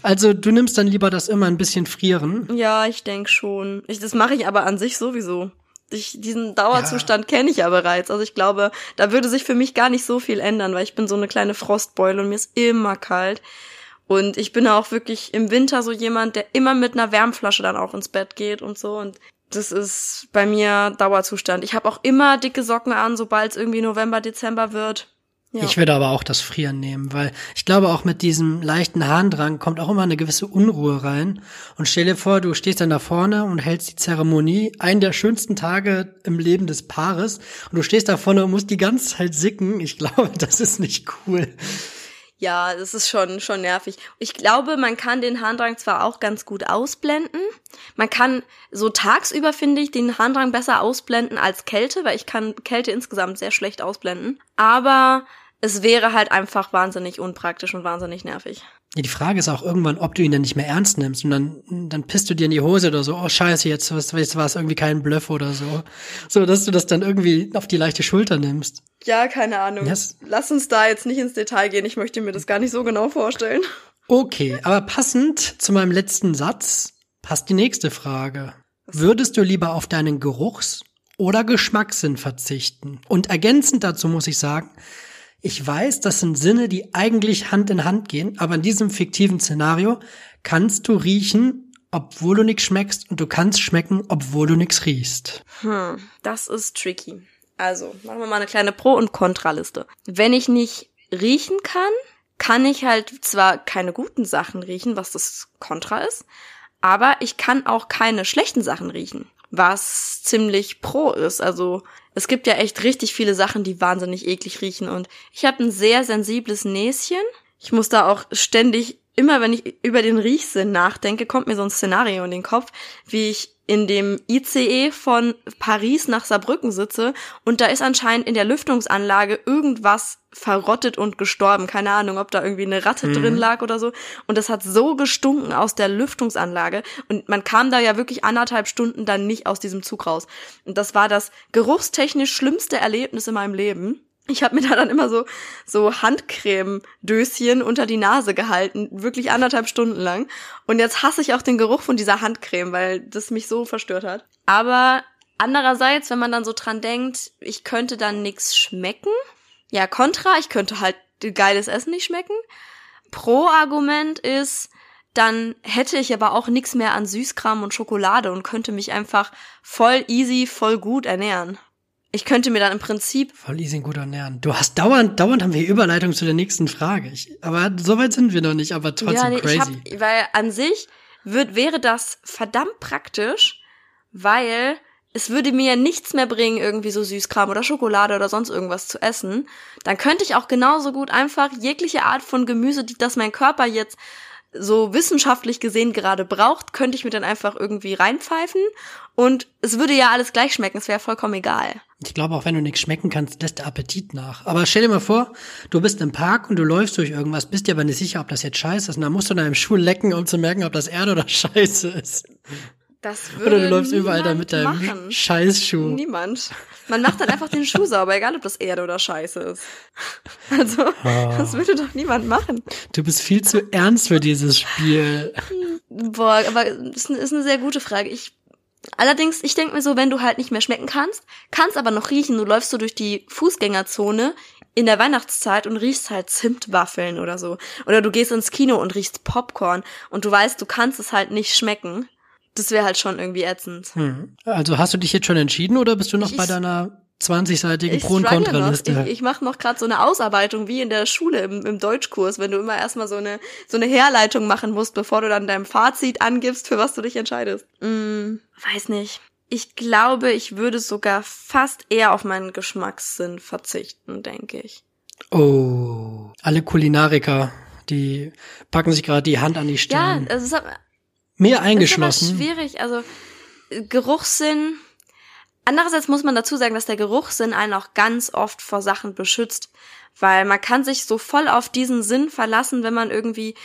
Also du nimmst dann lieber das immer ein bisschen frieren. Ja, ich denk schon. Ich, das mache ich aber an sich sowieso. Ich, diesen Dauerzustand kenne ich ja bereits. Also ich glaube, da würde sich für mich gar nicht so viel ändern, weil ich bin so eine kleine Frostbeule und mir ist immer kalt. Und ich bin auch wirklich im Winter so jemand, der immer mit einer Wärmflasche dann auch ins Bett geht und so. Und das ist bei mir Dauerzustand. Ich habe auch immer dicke Socken an, sobald es irgendwie November, Dezember wird. Ja. Ich würde aber auch das Frieren nehmen, weil ich glaube auch mit diesem leichten Harndrang kommt auch immer eine gewisse Unruhe rein. Und stell dir vor, du stehst dann da vorne und hältst die Zeremonie, einen der schönsten Tage im Leben des Paares, und du stehst da vorne und musst die ganze Zeit sicken. Ich glaube, das ist nicht cool. Ja, das ist schon, schon nervig. Ich glaube, man kann den Harndrang zwar auch ganz gut ausblenden. Man kann so tagsüber, finde ich, den Harndrang besser ausblenden als Kälte, weil ich kann Kälte insgesamt sehr schlecht ausblenden. Aber es wäre halt einfach wahnsinnig unpraktisch und wahnsinnig nervig. Ja, die Frage ist auch irgendwann, ob du ihn dann nicht mehr ernst nimmst und dann, dann pisst du dir in die Hose oder so, oh scheiße, jetzt, jetzt war es irgendwie kein Bluff oder so. So, dass du das dann irgendwie auf die leichte Schulter nimmst. Ja, keine Ahnung. Yes. Lass uns da jetzt nicht ins Detail gehen. Ich möchte mir das gar nicht so genau vorstellen. Okay, aber passend zu meinem letzten Satz passt die nächste Frage. Würdest du lieber auf deinen Geruchs- oder Geschmackssinn verzichten? Und ergänzend dazu muss ich sagen, ich weiß, das sind Sinne, die eigentlich Hand in Hand gehen, aber in diesem fiktiven Szenario kannst du riechen, obwohl du nichts schmeckst und du kannst schmecken, obwohl du nichts riechst. Hm, das ist tricky. Also, machen wir mal eine kleine Pro- und Kontraliste. Wenn ich nicht riechen kann, kann ich halt zwar keine guten Sachen riechen, was das Kontra ist, aber ich kann auch keine schlechten Sachen riechen, was ziemlich pro ist. Also es gibt ja echt richtig viele Sachen, die wahnsinnig eklig riechen und ich habe ein sehr sensibles Näschen. Ich muss da auch ständig, immer wenn ich über den Riechsinn nachdenke, kommt mir so ein Szenario in den Kopf, wie ich in dem ICE von Paris nach Saarbrücken sitze und da ist anscheinend in der Lüftungsanlage irgendwas verrottet und gestorben. Keine Ahnung, ob da irgendwie eine Ratte Mhm. drin lag oder so. Und das hat so gestunken aus der Lüftungsanlage. Und man kam da ja wirklich anderthalb Stunden dann nicht aus diesem Zug raus. Und das war das geruchstechnisch schlimmste Erlebnis in meinem Leben. Ich habe mir da dann immer so so Handcreme-Döschen unter die Nase gehalten, wirklich anderthalb Stunden lang. Und jetzt hasse ich auch den Geruch von dieser Handcreme, weil das mich so verstört hat. Aber andererseits, wenn man dann so dran denkt, ich könnte dann nix schmecken. Ja, Contra, ich könnte halt geiles Essen nicht schmecken. Pro-Argument ist, dann hätte ich aber auch nix mehr an Süßkram und Schokolade und könnte mich einfach voll easy, voll gut ernähren. Ich könnte mir dann im Prinzip Voll easy gut ernähren. Du hast dauernd, dauernd haben wir Überleitung zu der nächsten Frage. Ich, aber so weit sind wir noch nicht, aber trotzdem nee, crazy. Ich hab, weil an sich wird, wäre das verdammt praktisch, weil es würde mir nichts mehr bringen, irgendwie so Süßkram oder Schokolade oder sonst irgendwas zu essen. Dann könnte ich auch genauso gut einfach jegliche Art von Gemüse, die das mein Körper jetzt so wissenschaftlich gesehen gerade braucht, könnte ich mir dann einfach irgendwie reinpfeifen und es würde ja alles gleich schmecken, es wäre vollkommen egal. Ich glaube, auch wenn du nichts schmecken kannst, lässt der Appetit nach. Aber stell dir mal vor, du bist im Park und du läufst durch irgendwas, bist dir aber nicht sicher, ob das jetzt scheiße ist. Und dann musst du deinem Schuh lecken, um zu merken, ob das Erde oder scheiße ist. Das würde Oder du läufst überall da mit deinem machen. Scheißschuh. Niemand. Man macht dann einfach den Schuh sauber, egal ob das Erde oder Scheiße ist. Also, Ah. das würde doch niemand machen. Du bist viel zu ernst für dieses Spiel. Boah, aber eine- ist eine sehr gute Frage. Ich, allerdings, ich denke mir so, wenn du halt nicht mehr schmecken kannst, kannst aber noch riechen, du läufst so durch die Fußgängerzone in der Weihnachtszeit und riechst halt Zimtwaffeln oder so. Oder du gehst ins Kino und riechst Popcorn und du weißt, du kannst es halt nicht schmecken. Das wäre halt schon irgendwie ätzend. Hm. Also hast du dich jetzt schon entschieden oder bist du noch Ich- bei deiner 20-seitigen Ich Pro- und. Kontraliste? Ich, ich mache noch gerade so eine Ausarbeitung wie in der Schule im, im Deutschkurs, wenn du immer erstmal so eine so eine Herleitung machen musst, bevor du dann dein Fazit angibst, für was du dich entscheidest. Mm, weiß nicht. Ich glaube, ich würde sogar fast eher auf meinen Geschmackssinn verzichten, denke ich. Oh, alle Kulinariker, die packen sich gerade die Hand an die Ja, Stirn. also es ist, Mir ist aber eingeschlossen. schwierig. Also äh, Geruchssinn. Andererseits muss man dazu sagen, dass der Geruchssinn einen auch ganz oft vor Sachen beschützt, weil man kann sich so voll auf diesen Sinn verlassen, wenn man irgendwie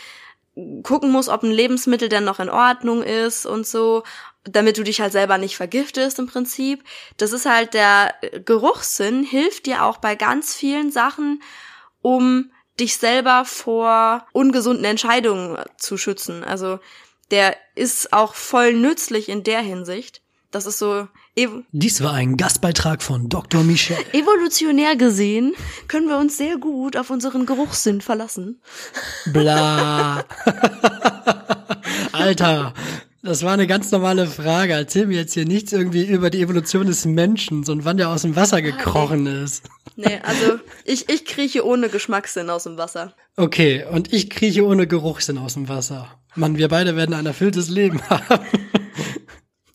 gucken muss, ob ein Lebensmittel denn noch in Ordnung ist und so, damit du dich halt selber nicht vergiftest im Prinzip. Das ist halt der äh, Geruchssinn hilft dir auch bei ganz vielen Sachen, um dich selber vor ungesunden Entscheidungen zu schützen. Also der ist auch voll nützlich in der Hinsicht. Das ist so ev Dies war ein Gastbeitrag von Dr. Michel. evolutionär gesehen, können wir uns sehr gut auf unseren Geruchssinn verlassen. Bla. Alter, das war eine ganz normale Frage. Erzähl mir jetzt hier nichts irgendwie über die Evolution des Menschen und wann der aus dem Wasser gekrochen ist. Nee, also ich, ich krieche ohne Geschmackssinn aus dem Wasser. Okay, und ich krieche ohne Geruchssinn aus dem Wasser. Mann, wir beide werden ein erfülltes Leben haben.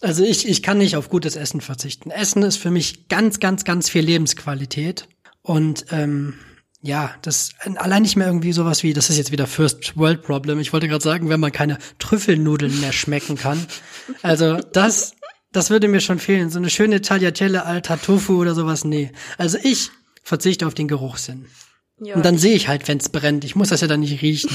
Also ich, ich kann nicht auf gutes Essen verzichten. Essen ist für mich ganz, ganz, ganz viel Lebensqualität. Und ähm, ja, das allein nicht mehr irgendwie sowas wie, das ist jetzt wieder First World Problem. Ich wollte gerade sagen, wenn man keine Trüffelnudeln mehr schmecken kann. Also das, das würde mir schon fehlen. So eine schöne Tagliatelle al Tartuffu oder sowas, nee. Also ich verzichte auf den Geruchssinn. Ja, Und dann sehe ich halt, wenn's brennt. Ich muss das ja dann nicht riechen.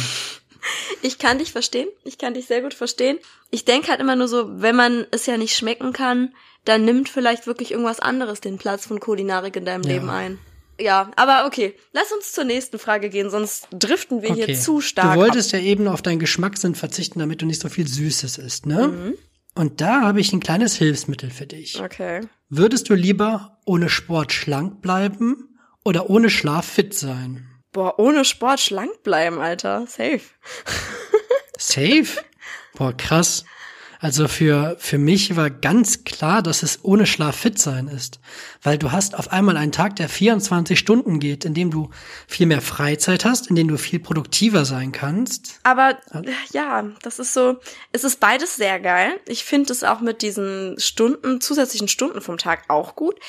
Ich kann dich verstehen. Ich kann dich sehr gut verstehen. Ich denke halt immer nur so, wenn man es ja nicht schmecken kann, dann nimmt vielleicht wirklich irgendwas anderes den Platz von Kulinarik in deinem Ja. Leben ein. Ja, aber okay. Lass uns zur nächsten Frage gehen, sonst driften wir Okay. hier zu stark. Du wolltest ja eben auf deinen Geschmackssinn verzichten, damit du nicht so viel Süßes isst, ne? Mhm. Und da habe ich ein kleines Hilfsmittel für dich. ab. Okay. Würdest du lieber ohne Sport schlank bleiben oder ohne Schlaf fit sein? Boah, ohne Sport schlank bleiben, Alter. Safe. Safe? Boah, krass. Also für, für mich war ganz klar, dass es ohne Schlaf fit sein ist. Weil du hast auf einmal einen Tag, der 24 Stunden geht, in dem du viel mehr Freizeit hast, in dem du viel produktiver sein kannst. Aber ja, das ist so, es ist beides sehr geil. Ich finde es auch mit diesen Stunden, zusätzlichen Stunden vom Tag auch gut.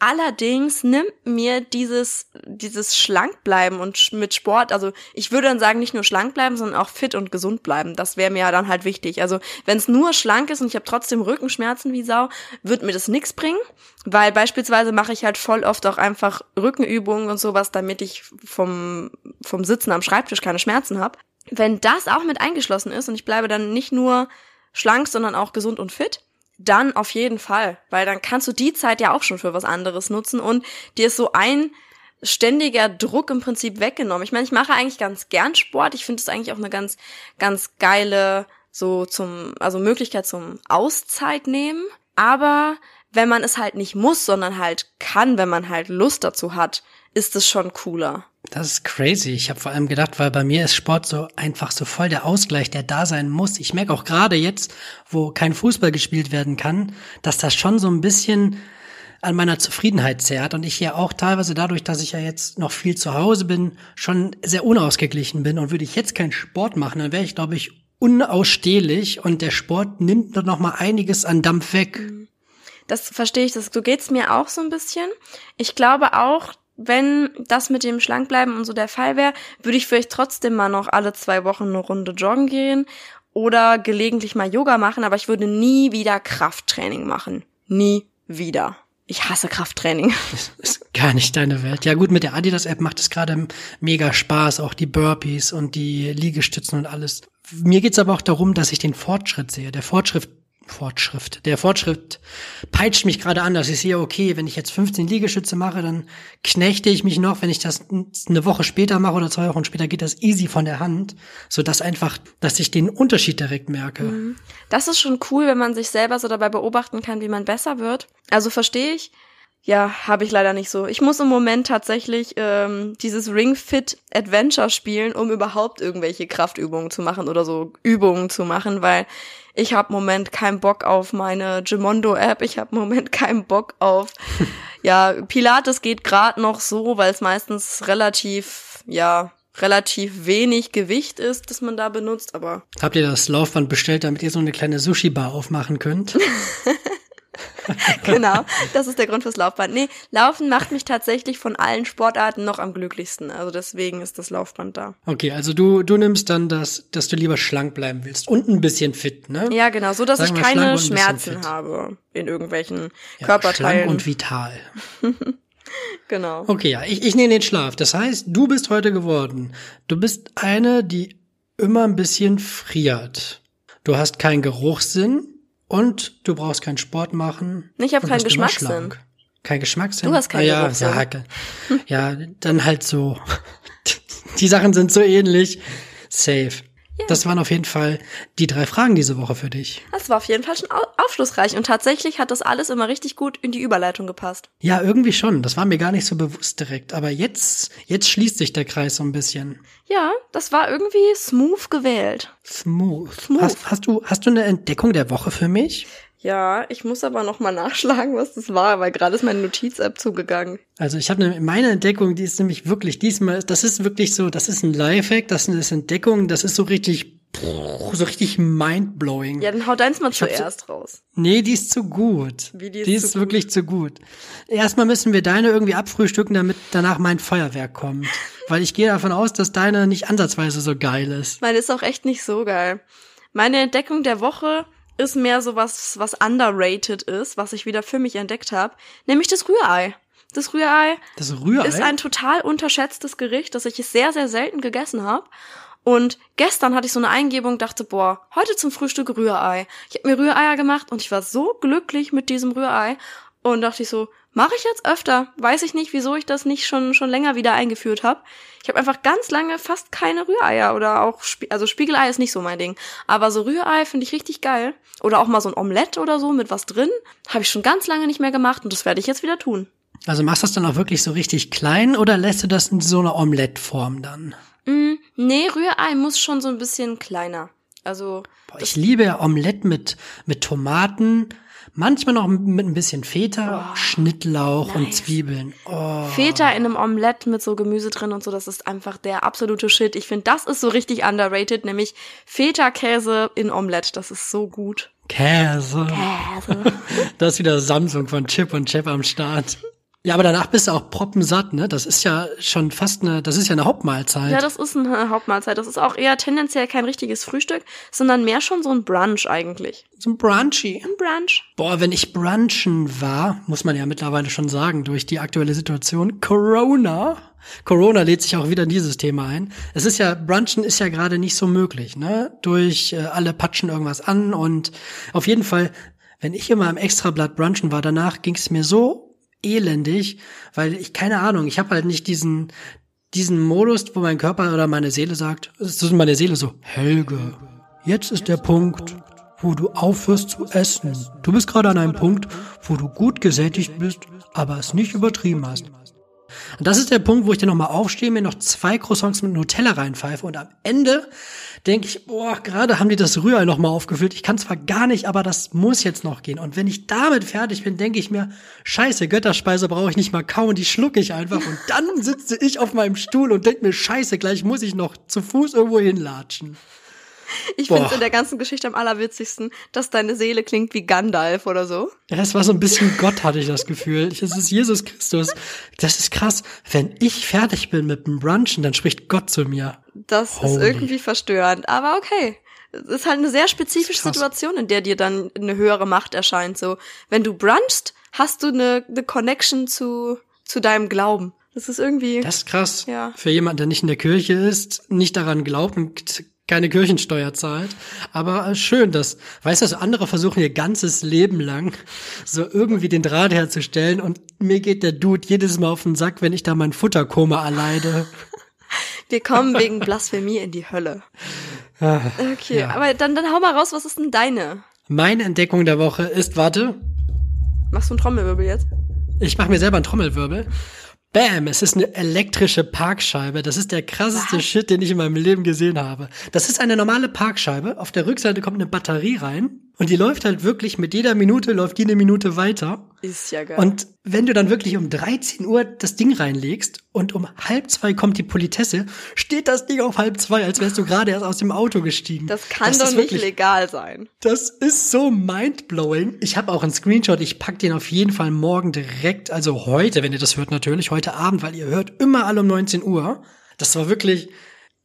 Allerdings nimmt mir dieses, dieses Schlankbleiben und sch- mit Sport, also ich würde dann sagen, nicht nur schlank bleiben, sondern auch fit und gesund bleiben. Das wäre mir ja dann halt wichtig. Also wenn es nur schlank ist und ich habe trotzdem Rückenschmerzen wie Sau, wird mir das nix bringen. Weil beispielsweise mache ich halt voll oft auch einfach Rückenübungen und sowas, damit ich vom, vom Sitzen am Schreibtisch keine Schmerzen habe. Wenn das auch mit eingeschlossen ist und ich bleibe dann nicht nur schlank, sondern auch gesund und fit, dann auf jeden Fall, weil dann kannst du die Zeit ja auch schon für was anderes nutzen und dir ist so ein ständiger Druck im Prinzip weggenommen. Ich meine, ich mache eigentlich ganz gern Sport. Ich finde es eigentlich auch eine ganz, ganz geile so zum, also Möglichkeit zum Auszeit nehmen. Aber wenn man es halt nicht muss, sondern halt kann, wenn man halt Lust dazu hat, ist es schon cooler. Das ist crazy. Ich habe vor allem gedacht, weil bei mir ist Sport so einfach so voll der Ausgleich, der da sein muss. Ich merke auch gerade jetzt, wo kein Fußball gespielt werden kann, dass das schon so ein bisschen an meiner Zufriedenheit zerrt und ich ja auch teilweise dadurch, dass ich ja jetzt noch viel zu Hause bin, schon sehr unausgeglichen bin und würde ich jetzt keinen Sport machen, dann wäre ich glaube ich unausstehlich und der Sport nimmt dann noch mal einiges an Dampf weg. Das verstehe ich, das, so geht's mir auch so ein bisschen. Ich glaube auch, wenn das mit dem Schlankbleiben und so der Fall wäre, würde ich vielleicht trotzdem mal noch alle zwei Wochen eine Runde joggen gehen oder gelegentlich mal Yoga machen, aber ich würde nie wieder Krafttraining machen. Nie wieder. Ich hasse Krafttraining. ist gar nicht deine Welt. Ja gut, mit der Adidas-App macht es gerade mega Spaß, auch die Burpees und die Liegestützen und alles. Mir geht's aber auch darum, dass ich den Fortschritt sehe. Der Fortschritt, Fortschritt, der Fortschritt peitscht mich gerade an, dass ich sehe, okay, wenn ich jetzt 15 Liegestütze mache, dann knechte ich mich noch. Wenn ich das eine Woche später mache oder zwei Wochen später, geht das easy von der Hand, so dass einfach, dass ich den Unterschied direkt merke. Das ist schon cool, wenn man sich selber so dabei beobachten kann, wie man besser wird. Also verstehe ich. Ja, habe ich leider nicht so. Ich muss im Moment tatsächlich ähm, dieses Ring Fit Adventure spielen, um überhaupt irgendwelche Kraftübungen zu machen oder so Übungen zu machen, weil ich habe Moment keinen Bock auf meine Gimondo App. Ich habe Moment keinen Bock auf ja Pilates geht gerade noch so, weil es meistens relativ ja relativ wenig Gewicht ist, das man da benutzt, aber Habt ihr das Laufband bestellt, damit ihr so eine kleine Sushi-Bar aufmachen könnt? genau, das ist der Grund fürs Laufband. Nee, Laufen macht mich tatsächlich von allen Sportarten noch am glücklichsten. Also deswegen ist das Laufband da. Okay, also du, du nimmst dann das, dass du lieber schlank bleiben willst und ein bisschen fit, ne? Ja, genau, so dass Sagen ich keine Schmerzen habe in irgendwelchen Ja, Körperteilen. Schlank und vital. genau. Okay, ja, ich, ich nehme den Schlaf. Das heißt, du bist heute geworden. Du bist eine, die immer ein bisschen friert. Du hast keinen Geruchssinn und du brauchst keinen Sport machen. Ich hab und keinen Geschmackssinn. Kein Geschmackssinn? Du hast keinen ah, ja, Geruchssinn. ja, ja, dann halt so. Die Sachen sind so ähnlich. Safe. Das waren auf jeden Fall die drei Fragen diese Woche für dich. Das war auf jeden Fall schon au aufschlussreich und tatsächlich hat das alles immer richtig gut in die Überleitung gepasst. Ja, irgendwie schon. Das war mir gar nicht so bewusst direkt. Aber jetzt, jetzt schließt sich der Kreis so ein bisschen. Ja, das war irgendwie smooth gewählt. Smooth. Smooth. Hast, hast du, hast du eine Entdeckung der Woche für mich? Ja, ich muss aber noch mal nachschlagen, was das war, weil gerade ist meine Notiz-App zugegangen. Also ich habe eine, meine Entdeckung, die ist nämlich wirklich diesmal, das ist wirklich so, das ist ein Lifehack, das ist eine Entdeckung, das ist so richtig, so richtig mindblowing. Ja, dann hau deins mal so- zuerst raus. Nee, die ist zu gut. Wie, die ist die zu ist gut? wirklich zu gut. Erstmal müssen wir deine irgendwie abfrühstücken, damit danach mein Feuerwerk kommt. Weil ich gehe davon aus, dass deine nicht ansatzweise so geil ist. Meine ist auch echt nicht so geil. Meine Entdeckung der Woche ist mehr so was, was underrated ist, was ich wieder für mich entdeckt habe, nämlich das Rührei. das Rührei. Das Rührei? Ist ein total unterschätztes Gericht, das ich sehr, sehr selten gegessen habe. Und gestern hatte ich so eine Eingebung, dachte, boah, heute zum Frühstück Rührei. Ich habe mir Rühreier gemacht und ich war so glücklich mit diesem Rührei. Und dachte ich so, mache ich jetzt öfter. Weiß ich nicht, wieso ich das nicht schon schon länger wieder eingeführt habe. Ich habe einfach ganz lange fast keine Rühreier oder auch Spie also Spiegelei ist nicht so mein Ding, aber so Rührei finde ich richtig geil oder auch mal so ein Omelett oder so mit was drin, habe ich schon ganz lange nicht mehr gemacht und das werde ich jetzt wieder tun. Also machst du das dann auch wirklich so richtig klein oder lässt du das in so einer Omelettform dann? Mm, nee, Rührei muss schon so ein bisschen kleiner. Also Boah, ich liebe ja Omelett mit, mit Tomaten, manchmal noch mit ein bisschen Feta, Schnittlauch und Zwiebeln. Oh. Feta in einem Omelett mit so Gemüse drin und so, das ist einfach der absolute Shit. Ich finde, das ist so richtig underrated, nämlich Feta-Käse in Omelett. Das ist so gut. Käse. Käse. Das ist wieder Samsung von Chip und Chap am Start. Ja, aber danach bist du auch proppensatt, ne? Das ist ja schon fast eine, das ist ja eine Hauptmahlzeit. Ja, das ist eine Hauptmahlzeit. Das ist auch eher tendenziell kein richtiges Frühstück, sondern mehr schon so ein Brunch eigentlich. so ein Brunchy. Ein Brunch. Boah, wenn ich brunchen war, muss man ja mittlerweile schon sagen, durch die aktuelle Situation, Corona. Corona lädt sich auch wieder in dieses Thema ein. Es ist ja, brunchen ist ja gerade nicht so möglich, ne? Durch äh, alle patschen irgendwas an und auf jeden Fall, wenn ich immer im Extrablatt brunchen war, danach ging es mir so elendig, weil ich keine Ahnung, ich habe halt nicht diesen diesen Modus, wo mein Körper oder meine Seele sagt, es ist meine Seele so, Helge, jetzt ist der Punkt, wo du aufhörst zu essen. Du bist gerade an einem Punkt, wo du gut gesättigt bist, aber es nicht übertrieben hast. Und das ist der Punkt, wo ich dann nochmal aufstehe, mir noch zwei Croissants mit Nutella reinpfeife und am Ende denke ich, boah, gerade haben die das Rührei nochmal aufgefüllt. Ich kann zwar gar nicht, aber das muss jetzt noch gehen. Und wenn ich damit fertig bin, denke ich mir, scheiße, Götterspeise brauche ich nicht mal kauen, die schlucke ich einfach. Und dann sitze ich auf meinem Stuhl und denke mir, scheiße, gleich muss ich noch zu Fuß irgendwo hinlatschen. Ich finde es in der ganzen Geschichte am allerwitzigsten, dass deine Seele klingt wie Gandalf oder so. Ja, es war so ein bisschen Gott, hatte ich das Gefühl. Es ist Jesus Christus. Das ist krass. Wenn ich fertig bin mit dem Brunchen, dann spricht Gott zu mir. Das ist Holy. irgendwie verstörend, aber okay. Es ist halt eine sehr spezifische. Situation, in der dir dann eine höhere Macht erscheint. So, wenn du brunchst, hast du eine, eine Connection zu, zu deinem Glauben. Das ist irgendwie. Das ist krass. Ja. Für jemanden, der nicht in der Kirche ist, nicht daran glaubt und keine Kirchensteuer zahlt. Aber äh, schön, dass, weißt du, also andere versuchen ihr ganzes Leben lang so irgendwie den Draht herzustellen und mir geht der Dude jedes Mal auf den Sack, wenn ich da mein Futterkoma erleide. wir kommen wegen Blasphemie in die Hölle. Okay, ja. aber dann, dann hau mal raus, was ist denn deine? Meine Entdeckung der Woche ist, warte, Machst du einen Trommelwirbel jetzt? Ich mache mir selber einen Trommelwirbel. Bam, es ist eine elektrische Parkscheibe. Das ist der krasseste Shit, den ich in meinem Leben gesehen habe. Das ist eine normale Parkscheibe. Auf der Rückseite kommt eine Batterie rein und die läuft halt wirklich mit jeder Minute läuft die eine Minute weiter. Ist ja geil. Und wenn du dann wirklich um 13 Uhr das Ding reinlegst und um halb zwei kommt die Politesse, steht das Ding auf halb zwei, als wärst du gerade erst aus dem Auto gestiegen. das kann ist doch nicht wirklich- legal sein. das ist so mindblowing. Ich habe auch einen Screenshot. Ich pack den auf jeden Fall morgen direkt, also heute, wenn ihr das hört natürlich, heute Abend, weil ihr hört immer alle um 19 Uhr. Das war wirklich,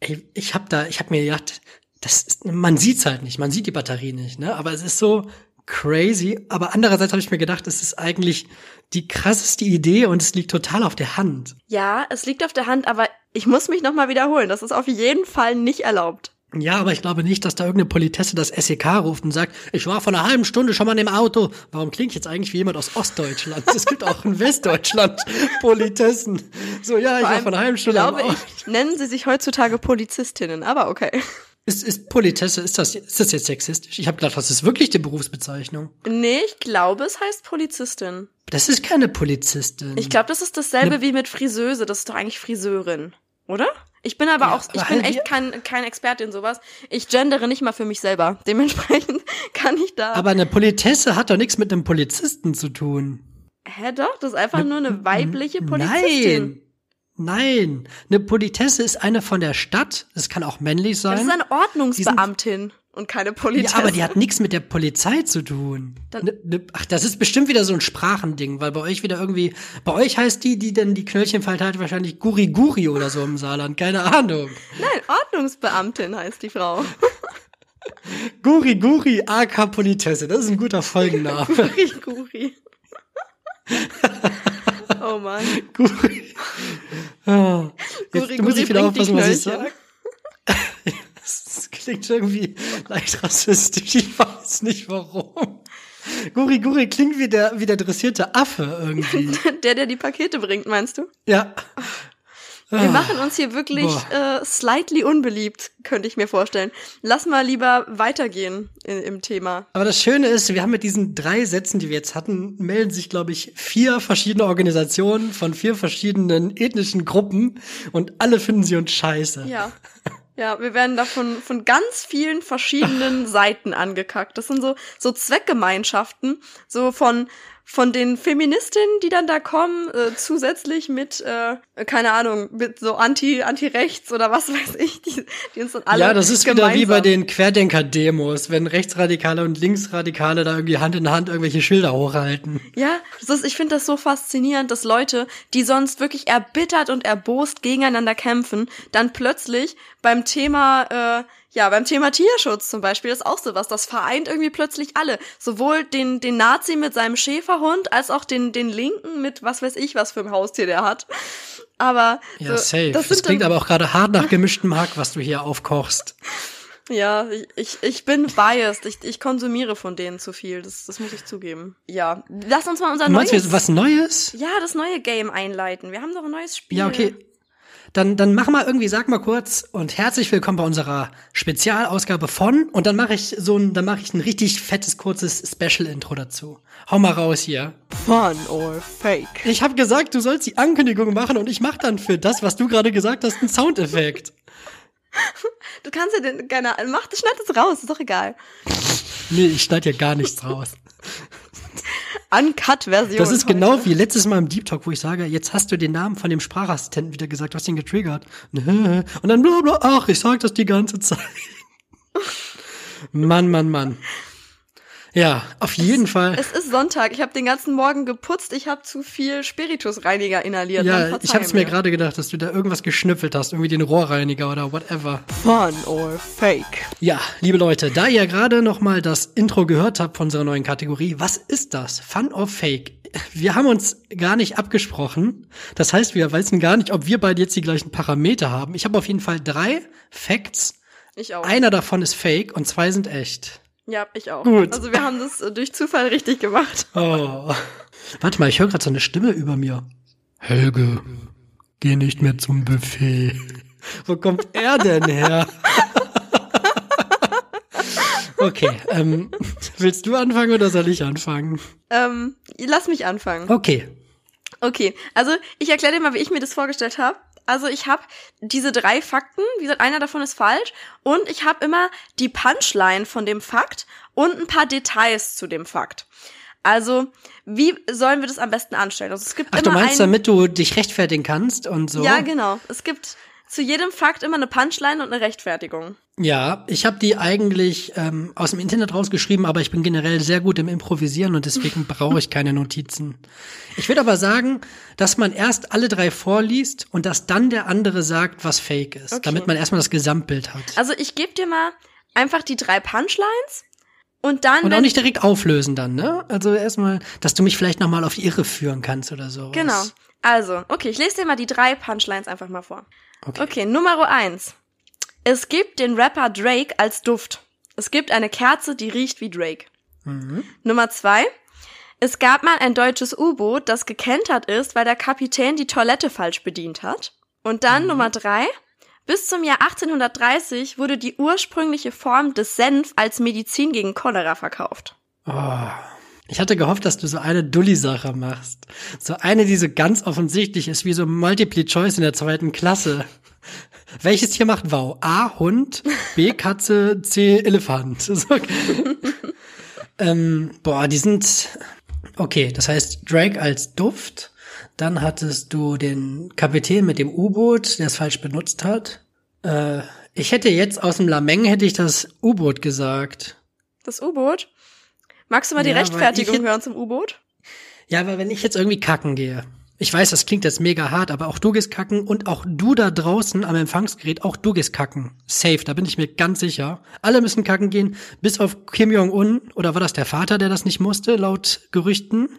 ey, ich habe da, ich habe mir gedacht, das ist, man sieht's halt nicht, man sieht die Batterie nicht, ne? Aber es ist so crazy. Aber andererseits habe ich mir gedacht, es ist eigentlich die krasseste Idee und es liegt total auf der Hand. Ja, es liegt auf der Hand, aber ich muss mich nochmal wiederholen. Das ist auf jeden Fall nicht erlaubt. Ja, aber ich glaube nicht, dass da irgendeine Politesse das SEK ruft und sagt, ich war vor einer halben Stunde schon mal im Auto. Warum klinge ich jetzt eigentlich wie jemand aus Ostdeutschland? Es gibt auch in Westdeutschland Politessen. So, ja, ich war vor einer halben Stunde im glaube Auto. ich, nennen sie sich heutzutage Polizistinnen, aber okay. Ist, ist Politesse, ist das, ist das jetzt sexistisch? Ich habe gedacht, das ist wirklich die Berufsbezeichnung. Nee, ich glaube, es heißt Polizistin. Das ist keine Polizistin. Ich glaube, das ist dasselbe Ne- wie mit Friseuse. Das ist doch eigentlich Friseurin, oder? Ich bin aber Ja, auch, ich bin echt kein, kein Experte in sowas. Ich gendere nicht mal für mich selber. Dementsprechend kann ich da. aber eine Politesse hat doch nichts mit einem Polizisten zu tun. Hä, doch? Das ist einfach nur eine weibliche Polizistin. Nein. Nein. Eine Politesse ist eine von der Stadt. Das kann auch männlich sein. Das ist eine Ordnungsbeamtin und keine Polizistin. Ja, aber die hat nichts mit der Polizei zu tun. Dann- Ne, ne, ach, das ist bestimmt wieder so ein Sprachending, weil bei euch wieder irgendwie, bei euch heißt die, die denn die Knöllchen verteilt, wahrscheinlich Guri Guri oder so im Saarland, keine Ahnung. Nein, Ordnungsbeamtin heißt die Frau. Guri Guri AK Politesse, das ist ein guter Folgenname. Guri, Guri. Oh Mann. Guri. Oh. Jetzt Guri, muss ich Guri wieder aufpassen, was ich sage. Das klingt irgendwie leicht rassistisch. Ich weiß nicht warum. Guri Guri klingt wie der, wie der dressierte Affe irgendwie. Der, der die Pakete bringt, meinst du? Ja. Wir machen uns hier wirklich äh, slightly unbeliebt, könnte ich mir vorstellen. Lass mal lieber weitergehen in, im Thema. Aber das Schöne ist, wir haben mit diesen drei Sätzen, die wir jetzt hatten, melden sich, glaube ich, vier verschiedene Organisationen von vier verschiedenen ethnischen Gruppen und alle finden sie uns scheiße. Ja. Ja, wir werden da von, von ganz vielen verschiedenen Seiten angekackt. Das sind so, so Zweckgemeinschaften, so von, von den Feministinnen, die dann da kommen, äh, zusätzlich mit, äh, keine Ahnung, mit so Anti, Anti-Rechts oder was weiß ich, die, die uns dann alle Ja, das ist wieder wie bei den Querdenker-Demos, wenn Rechtsradikale und Linksradikale da irgendwie Hand in Hand irgendwelche Schilder hochhalten. Ja, das ist, ich finde das so faszinierend, dass Leute, die sonst wirklich erbittert und erbost gegeneinander kämpfen, dann plötzlich beim Thema, äh, ja, beim Thema Tierschutz zum Beispiel, ist auch sowas. Das vereint irgendwie plötzlich alle. Sowohl den, den Nazi mit seinem Schäferhund, als auch den, den Linken mit was weiß ich, was für ein Haustier der hat. Aber Ja, so, safe. das Das, klingt aber auch gerade hart nach gemischtem Hack, was du hier aufkochst. Ja, ich, ich, ich bin biased. Ich, ich konsumiere von denen zu viel. Das, das muss ich zugeben. Ja, lass uns mal unser Du meinst, neues, wir was Neues? ja, das neue Game einleiten. Wir haben doch ein neues Spiel. Ja, okay. Dann, dann mach mal irgendwie, sag mal kurz und herzlich willkommen bei unserer Spezialausgabe von und dann mache ich so ein, dann mache ich ein richtig fettes, kurzes Special-Intro dazu. Hau mal raus hier. Fun or fake? Ich habe gesagt, du sollst die Ankündigung machen und ich mache dann für das, was du gerade gesagt hast, einen Soundeffekt. Du kannst ja den, keine, mach, schneid das raus, ist doch egal. Nee, ich schneide ja gar nichts raus. Uncut-Version. Das ist heute. genau wie letztes Mal im Deep Talk, wo ich sage, jetzt hast du den Namen von dem Sprachassistenten wieder gesagt, du hast ihn getriggert. Und dann bla bla, ach, ich sag das die ganze Zeit. Mann, Mann, Mann. Ja, auf jeden Fall. Es ist Sonntag. Ich habe den ganzen Morgen geputzt. Ich habe zu viel Spiritusreiniger inhaliert. Ja, verzeih ich habe es mir gerade gedacht, dass du da irgendwas geschnüffelt hast, irgendwie den Rohrreiniger oder whatever. Fun or fake? Ja, liebe Leute, da ihr gerade noch mal das Intro gehört habt von unserer neuen Kategorie, was ist das? Fun or Fake? Wir haben uns gar nicht abgesprochen. Das heißt, wir wissen gar nicht, ob wir beide jetzt die gleichen Parameter haben. Ich habe auf jeden Fall drei Facts. Ich auch. Einer davon ist Fake und zwei sind echt. Ja, ich auch. Gut. Also wir haben das äh, durch Zufall richtig gemacht. Oh. Warte mal, ich höre gerade so eine Stimme über mir. Helge, geh nicht mehr zum Buffet. Wo kommt er denn her? okay, ähm, willst du anfangen oder soll ich anfangen? Ähm, lass mich anfangen. Okay. Okay, also ich erkläre dir mal, wie ich mir das vorgestellt habe. Also ich habe diese drei Fakten, wie gesagt, einer davon ist falsch und ich habe immer die Punchline von dem Fakt und ein paar Details zu dem Fakt. Also, wie sollen wir das am besten anstellen? Also es gibt Ach, immer du meinst, ein, damit du dich rechtfertigen kannst und so? Ja, genau. Es gibt zu jedem Fakt immer eine Punchline und eine Rechtfertigung. Ja, ich habe die eigentlich ähm, aus dem Internet rausgeschrieben, aber ich bin generell sehr gut im Improvisieren und deswegen brauche ich keine Notizen. Ich würde aber sagen, dass man erst alle drei vorliest und dass dann der andere sagt, was fake ist, Okay. damit man erstmal das Gesamtbild hat. Also ich gebe dir mal einfach die drei Punchlines und dann, Und auch nicht direkt auflösen dann, ne? Also erstmal, dass du mich vielleicht noch mal auf die Irre führen kannst oder so. Genau. Also, okay, ich lese dir mal die drei Punchlines einfach mal vor. Okay. Okay, Nummer eins. Es gibt den Rapper Drake als Duft. Es gibt eine Kerze, die riecht wie Drake. Mhm. Nummer zwei. Es gab mal ein deutsches U-Boot, das gekentert ist, weil der Kapitän die Toilette falsch bedient hat. Und dann Nummer drei. Bis zum Jahr 1830 wurde die ursprüngliche Form des Senf als Medizin gegen Cholera verkauft. Oh. Ich hatte gehofft, dass du so eine Dulli-Sache machst. So eine, die so ganz offensichtlich ist, wie so Multiple Choice in der zweiten Klasse. Welches Tier macht Wow? A, Hund, B, Katze, C, Elefant. So. ähm, boah, die sind, okay, das heißt Drake als Duft. Dann hattest du den Kapitän mit dem U-Boot, der es falsch benutzt hat. Äh, ich hätte jetzt aus dem Lameng hätte ich das U-Boot gesagt. Das U-Boot? Magst du mal die Ja, Rechtfertigung ich- hören zum U-Boot? Ja, aber wenn ich jetzt irgendwie kacken gehe, ich weiß, das klingt jetzt mega hart, aber auch du gehst kacken und auch du da draußen am Empfangsgerät, auch du gehst kacken. Safe, da bin ich mir ganz sicher. Alle müssen kacken gehen, bis auf Kim Jong-un, oder war das der Vater, der das nicht musste, laut Gerüchten?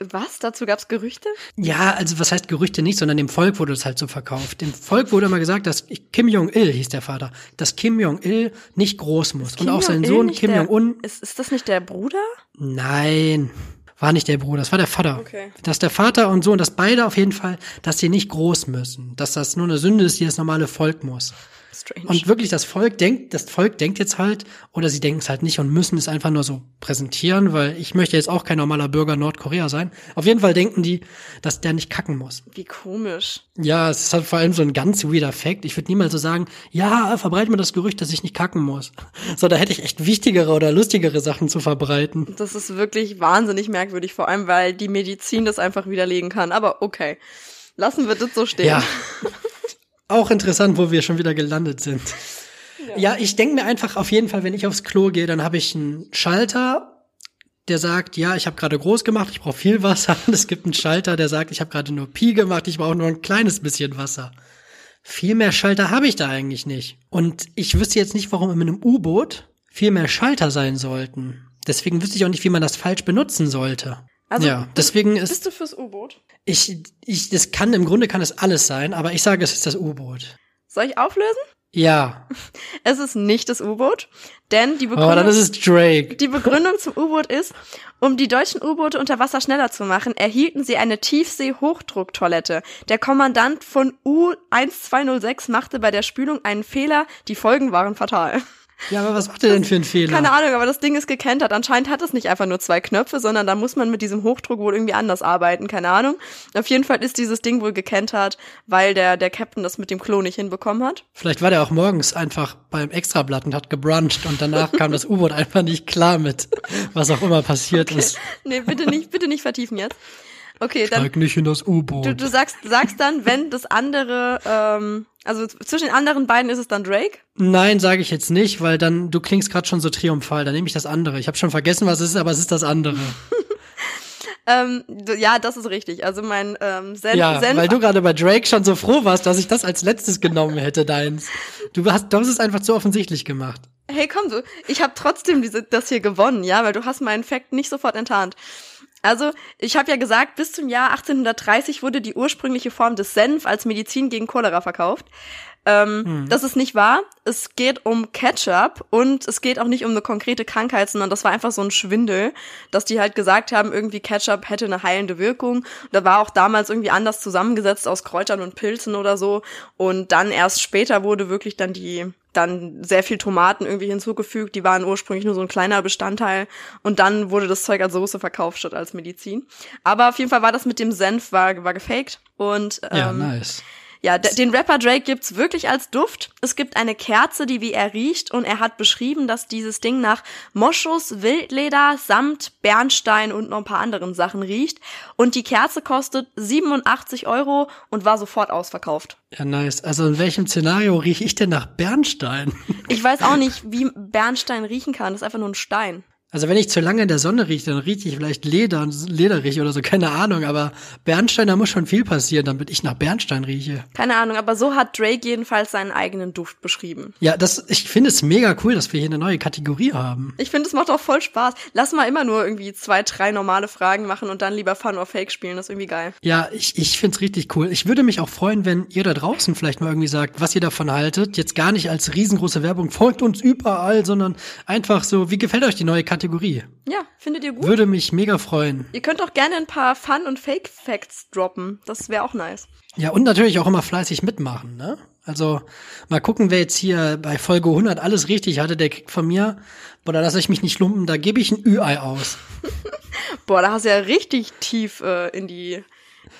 Was? Dazu gab's Gerüchte? Ja, also was heißt Gerüchte nicht, sondern dem Volk wurde es halt so verkauft. Dem Volk wurde immer gesagt, dass Kim Jong-il, hieß der Vater, dass Kim Jong-il nicht groß muss. Und auch sein Sohn Kim Jong-un, Ist, ist das nicht der Bruder? nein, war nicht der Bruder, das war der Vater. Okay. Dass der Vater und Sohn, dass beide auf jeden Fall, dass sie nicht groß müssen. Dass das nur eine Sünde ist, die das normale Volk muss. Strange. Und wirklich, das Volk denkt, das Volk denkt jetzt halt, oder sie denken es halt nicht und müssen es einfach nur so präsentieren, weil ich möchte jetzt auch kein normaler Bürger Nordkorea sein. Auf jeden Fall denken die, dass der nicht kacken muss. Wie komisch. Ja, es ist halt vor allem so ein ganz weirder Fact. Ich würde niemals so sagen, ja, verbreite mir das Gerücht, dass ich nicht kacken muss. So, da hätte ich echt wichtigere oder lustigere Sachen zu verbreiten. Das ist wirklich wahnsinnig merkwürdig, vor allem weil die Medizin das einfach widerlegen kann. Aber okay. Lassen wir das so stehen. Ja. Auch interessant, wo wir schon wieder gelandet sind. Ja, ich denke mir einfach auf jeden Fall, wenn ich aufs Klo gehe, dann habe ich einen Schalter, der sagt, ja, ich habe gerade groß gemacht, ich brauche viel Wasser. Und es gibt einen Schalter, der sagt, ich habe gerade nur Pi gemacht, ich brauche nur ein kleines bisschen Wasser. Viel mehr Schalter habe ich da eigentlich nicht. Und ich wüsste jetzt nicht, warum in einem U-Boot viel mehr Schalter sein sollten. Deswegen wüsste ich auch nicht, wie man das falsch benutzen sollte. Also, ja, deswegen ist Bist du fürs U-Boot? ich, ich, das kann, im Grunde kann es alles sein, aber ich sage, es ist das U-Boot. Soll ich auflösen? Ja, Es ist nicht das U-Boot, denn die Begründung, aber dann ist es Drake. die Begründung zum U-Boot ist, um die deutschen U-Boote unter Wasser schneller zu machen, erhielten sie eine Tiefsee-Hochdrucktoilette. Der Kommandant von U-1206 machte bei der Spülung einen Fehler, die Folgen waren fatal. Ja, aber was macht er denn für einen Fehler? Keine Ahnung, aber das Ding ist gekentert. Anscheinend hat es nicht einfach nur zwei Knöpfe, sondern da muss man mit diesem Hochdruck wohl irgendwie anders arbeiten. Keine Ahnung. Auf jeden Fall ist dieses Ding wohl gekentert, weil der, der Captain das mit dem Klo nicht hinbekommen hat. Vielleicht war der auch morgens einfach beim Extrablatt und hat gebruncht und danach kam das U-Boot einfach nicht klar mit, was auch immer passiert ist. Nee, bitte nicht, bitte nicht vertiefen jetzt. Okay, dann Steig nicht in das U-Boot. du, du sagst, sagst dann, wenn das andere, ähm, also zwischen den anderen beiden ist es dann Drake. Nein, sage ich jetzt nicht, weil dann du klingst gerade schon so triumphal. Dann nehme ich das andere. Ich habe schon vergessen, was es ist, aber es ist das andere. Ähm, du- ja, das ist richtig. Also mein ähm, Senf, Ja, Senf weil du gerade bei Drake schon so froh warst, dass ich das als letztes genommen hätte, deins. Du hast, du hast es einfach zu offensichtlich gemacht. Hey, komm du, ich habe trotzdem diese, das hier gewonnen, ja, weil du hast meinen Fact nicht sofort enttarnt. Also, ich habe ja gesagt, bis zum Jahr 1830 wurde die ursprüngliche Form des Senf als Medizin gegen Cholera verkauft. Ähm, Das ist nicht wahr. Es geht um Ketchup und es geht auch nicht um eine konkrete Krankheit, sondern das war einfach so ein Schwindel, dass die halt gesagt haben, irgendwie Ketchup hätte eine heilende Wirkung. Da war auch damals irgendwie anders zusammengesetzt aus Kräutern und Pilzen oder so. Und dann erst später wurde wirklich dann die dann sehr viel Tomaten irgendwie hinzugefügt. Die waren ursprünglich nur so ein kleiner Bestandteil. Und dann wurde das Zeug als Soße verkauft statt als Medizin. Aber auf jeden Fall war das mit dem Senf war, war gefaked. Und ähm, Ja, nice. Ja, den Rapper Drake gibt's wirklich als Duft. Es gibt eine Kerze, die wie er riecht und er hat beschrieben, dass dieses Ding nach Moschus, Wildleder, Samt, Bernstein und noch ein paar anderen Sachen riecht. Und die Kerze kostet 87 Euro und war sofort ausverkauft. Ja, nice. Also in welchem Szenario rieche ich denn nach Bernstein? Ich weiß auch nicht, wie Bernstein riechen kann. Das ist einfach nur ein Stein. Also wenn ich zu lange in der Sonne rieche, dann rieche ich vielleicht Leder, lederig oder so, keine Ahnung. Aber Bernstein, da muss schon viel passieren, damit ich nach Bernstein rieche. Keine Ahnung, aber so hat Drake jedenfalls seinen eigenen Duft beschrieben. Ja, das, ich finde es mega cool, dass wir hier eine neue Kategorie haben. Ich finde, es macht auch voll Spaß. Lass mal immer nur irgendwie zwei, drei normale Fragen machen und dann lieber Fun or Fake spielen. Das ist irgendwie geil. Ja, ich, ich find's richtig cool. Ich würde mich auch freuen, wenn ihr da draußen vielleicht mal irgendwie sagt, was ihr davon haltet. Jetzt gar nicht als riesengroße Werbung, folgt uns überall, sondern einfach so, wie gefällt euch die neue Kategorie? Ja, findet ihr gut? Würde mich mega freuen. Ihr könnt auch gerne ein paar Fun- und Fake-Facts droppen. Das wäre auch nice. Ja, und natürlich auch immer fleißig mitmachen, ne? Also mal gucken, wer jetzt hier bei Folge 100 alles richtig hatte, der kriegt von mir, boah, da lasse ich mich nicht lumpen, da gebe ich ein Ü-Ei aus. Boah, da hast du ja richtig tief äh, in die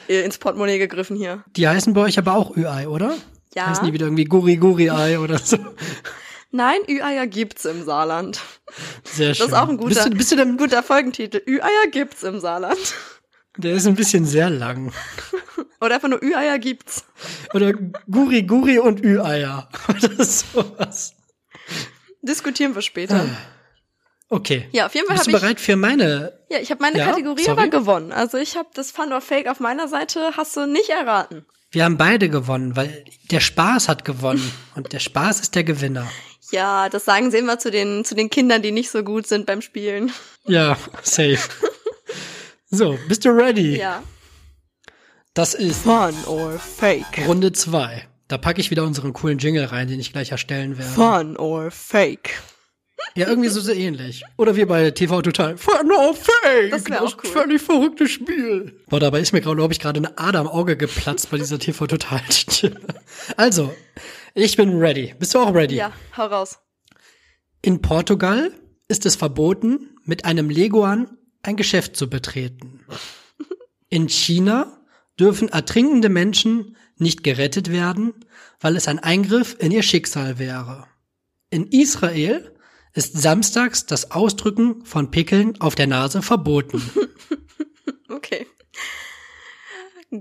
äh, ins Portemonnaie gegriffen hier. Die heißen bei euch aber auch Ü-Ei, oder? Ja. Heißen die wieder irgendwie Guri-Guri-Ei oder so? Nein, Ü-Eier gibt's im Saarland. Sehr schön. Das ist auch ein guter, Bist du, bist du denn, guter Folgentitel. Ü-Eier gibt's im Saarland. der ist ein bisschen sehr lang. Oder einfach nur Ü-Eier gibt's. Oder Guri Guri und Ü-Eier. Oder sowas. Diskutieren wir später. Okay. Ja, auf jeden Fall Bist du ich bereit für meine? Ja, ich habe meine Ja, Kategorie sorry. aber gewonnen. Also ich habe das Fun or Fake auf meiner Seite, hast du nicht erraten. Wir haben beide gewonnen, weil der Spaß hat gewonnen. Und der Spaß ist der Gewinner. Ja, das sagen sie immer zu den, zu den Kindern, die nicht so gut sind beim Spielen. Ja, safe. So, bist du ready? Ja. Das ist Fun or fake? Runde zwei. Da packe ich wieder unseren coolen Jingle rein, den ich gleich erstellen werde. Fun or fake? Ja, irgendwie so, so ähnlich. Oder wie bei TV Total. Fun or Fake? Das wär auch cool. völlig verrücktes Spiel. Boah, dabei ist mir gerade, glaube ich, gerade eine Ader am Auge geplatzt bei dieser TV Total Stimme. Also, ich bin ready. Bist du auch ready? Ja, hau raus. In Portugal ist es verboten, mit einem Leguan ein Geschäft zu betreten. In China dürfen ertrinkende Menschen nicht gerettet werden, weil es ein Eingriff in ihr Schicksal wäre. In Israel ist samstags das Ausdrücken von Pickeln auf der Nase verboten. Okay.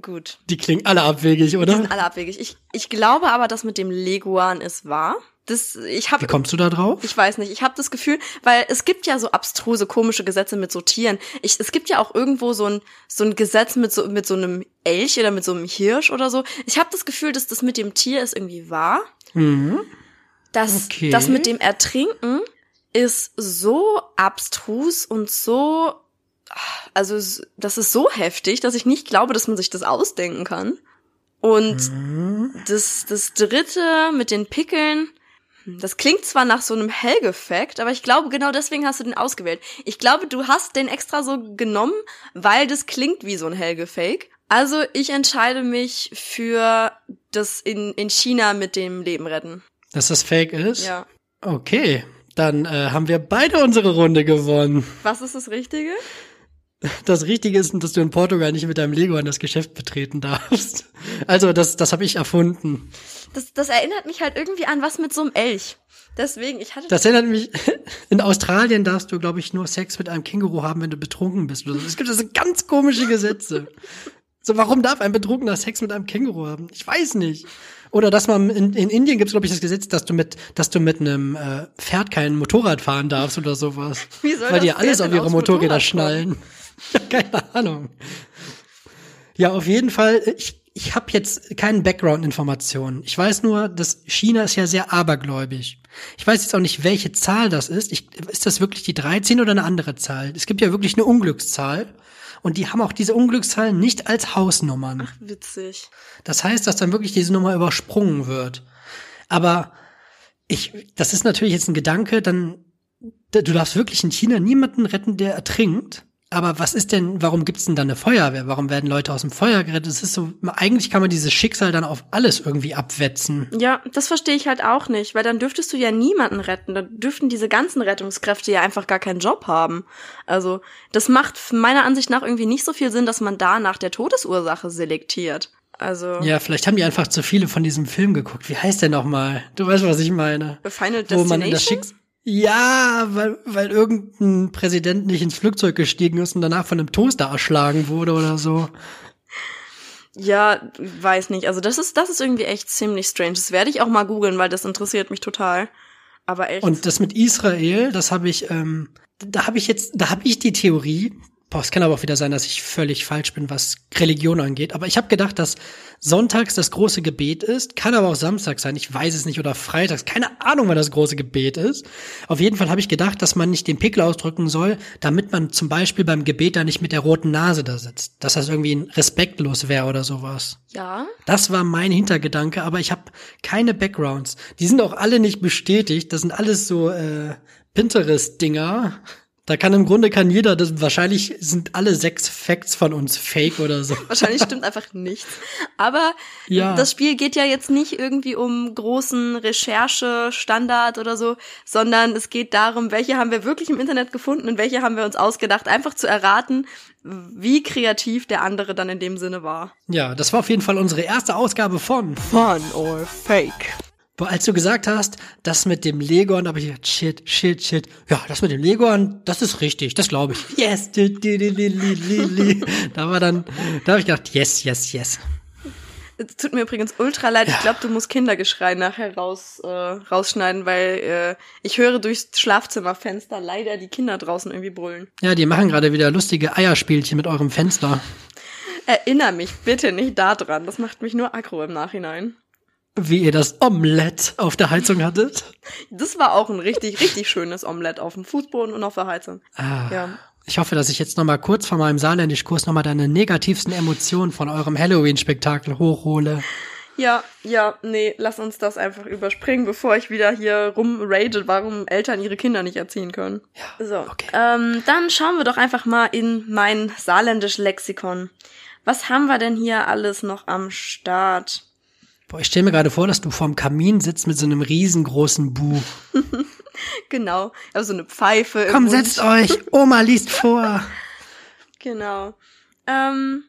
Gut. Die klingen alle abwegig, Die oder? sind alle abwegig. Ich, ich glaube aber, dass mit dem Leguan ist wahr. Das, ich Wie habe kommst du da drauf? Ich weiß nicht. Ich habe das Gefühl, weil es gibt ja so abstruse, komische Gesetze mit so Tieren. Ich, es gibt ja auch irgendwo so ein, so ein Gesetz mit so, mit so einem Elch oder mit so einem Hirsch oder so. Ich habe das Gefühl, dass das mit dem Tier ist irgendwie wahr. Mhm. Das, Okay. das mit dem Ertrinken ist so abstrus und so, also das ist so heftig, dass ich nicht glaube, dass man sich das ausdenken kann. Und Mhm. das, das dritte mit den Pickeln, das klingt zwar nach so einem Helge-Fact, aber ich glaube, genau deswegen hast du den ausgewählt. Ich glaube, du hast den extra so genommen, weil das klingt wie so ein Helge-Fake. Also ich entscheide mich für das in, in China mit dem Leben retten. Dass das Fake ist? Ja. Okay, dann äh, haben wir beide unsere Runde gewonnen. Was ist das Richtige? Das Richtige ist, dass du in Portugal nicht mit deinem Lego an das Geschäft betreten darfst. Also, das, das habe ich erfunden. Das, das erinnert mich halt irgendwie an was mit so einem Elch. Deswegen, ich hatte. Das erinnert mich, in Australien darfst du, glaube ich, nur Sex mit einem Känguru haben, wenn du betrunken bist. Es gibt also ganz komische Gesetze. So, warum darf ein Betrunkener Sex mit einem Känguru haben? Ich weiß nicht. Oder dass man in, in Indien gibt es, glaube ich, das Gesetz, dass du mit, dass du mit einem äh, Pferd kein Motorrad fahren darfst oder sowas. Wie soll Weil die das alles auf ihre Motorräder Motorrad schnallen. Ja, keine Ahnung. Ja, auf jeden Fall. Ich, ich habe jetzt keine Background-Informationen. Ich weiß nur, dass China ist ja sehr abergläubig. Ich weiß jetzt auch nicht, welche Zahl das ist. Ich, ist das wirklich die 13 oder eine andere Zahl? Es gibt ja wirklich eine Unglückszahl. Und die haben auch diese Unglückszahl nicht als Hausnummern. Witzig. Das heißt, dass dann wirklich diese Nummer übersprungen wird. Aber ich, das ist natürlich jetzt ein Gedanke, dann, du darfst wirklich in China niemanden retten, der ertrinkt. Aber was ist denn, warum gibt's denn dann eine Feuerwehr? Warum werden Leute aus dem Feuer gerettet? Es ist so, eigentlich kann man dieses Schicksal dann auf alles irgendwie abwetzen. Ja, das verstehe ich halt auch nicht, weil dann dürftest du ja niemanden retten. Dann dürften diese ganzen Rettungskräfte ja einfach gar keinen Job haben. Also, das macht meiner Ansicht nach irgendwie nicht so viel Sinn, dass man da nach der Todesursache selektiert. Also, Ja, vielleicht haben die einfach zu viele von diesem Film geguckt. Wie heißt der nochmal? Du weißt, was ich meine. Final Wo man in das Destination? Schicksal. Ja, weil, weil irgendein Präsident nicht ins Flugzeug gestiegen ist und danach von einem Toaster erschlagen wurde oder so. Ja, weiß nicht. Also, das ist, das ist irgendwie echt ziemlich strange. Das werde ich auch mal googeln, weil das interessiert mich total. Aber echt. Und das mit Israel, das habe ich, ähm, da habe ich jetzt, da habe ich die Theorie. Boah, es kann aber auch wieder sein, dass ich völlig falsch bin, was Religion angeht. Aber ich habe gedacht, dass sonntags das große Gebet ist, kann aber auch Samstag sein, ich weiß es nicht, oder freitags, keine Ahnung, wann das große Gebet ist. Auf jeden Fall habe ich gedacht, dass man nicht den Pickel ausdrücken soll, damit man zum Beispiel beim Gebet da nicht mit der roten Nase da sitzt. Dass das irgendwie respektlos wäre oder sowas. ja. Das war mein Hintergedanke, aber ich habe keine Backgrounds. Die sind auch alle nicht bestätigt. Das sind alles so äh, Pinterest-Dinger. Da kann im Grunde kann jeder, das, wahrscheinlich sind alle sechs Facts von uns fake oder so. Wahrscheinlich stimmt einfach nichts. Aber Ja. das Spiel geht ja jetzt nicht irgendwie um großen Recherche-Standard oder so, sondern es geht darum, welche haben wir wirklich im Internet gefunden und welche haben wir uns ausgedacht, einfach zu erraten, wie kreativ der andere dann in dem Sinne war. Ja, das war auf jeden Fall unsere erste Ausgabe von. Fun or Fake. Boah, als du gesagt hast, das mit dem Legon, habe ich gedacht, shit, shit, shit. Ja, das mit dem Legon, das ist richtig, das glaube ich. Yes. Da war dann, da habe ich gedacht, yes, yes, yes. Es tut mir übrigens ultra leid. Ich glaube, du musst Kindergeschrei nachher raus, äh, rausschneiden, weil äh, ich höre durchs Schlafzimmerfenster leider die Kinder draußen irgendwie brüllen. Ja, die machen gerade wieder lustige Eierspielchen mit eurem Fenster. Erinner mich bitte nicht daran. Das macht mich nur aggro im Nachhinein. Wie ihr das Omelett auf der Heizung hattet. Das war auch ein richtig, richtig schönes Omelett auf dem Fußboden und auf der Heizung. Ah, Ja. Ich hoffe, dass ich jetzt noch mal kurz vor meinem Saarländischkurs noch mal deine negativsten Emotionen von eurem Halloween-Spektakel hochhole. Ja, ja, nee, lass uns das einfach überspringen, bevor ich wieder hier rumrage, warum Eltern ihre Kinder nicht erziehen können. Ja, So, okay. ähm, dann schauen wir doch einfach mal in mein saarländisch Lexikon. Was haben wir denn hier alles noch am Start? Boah, ich stelle mir gerade vor, dass du vorm Kamin sitzt mit so einem riesengroßen Buch. Genau, also eine Pfeife. Komm, setzt euch. Oma liest vor. Genau. Ähm,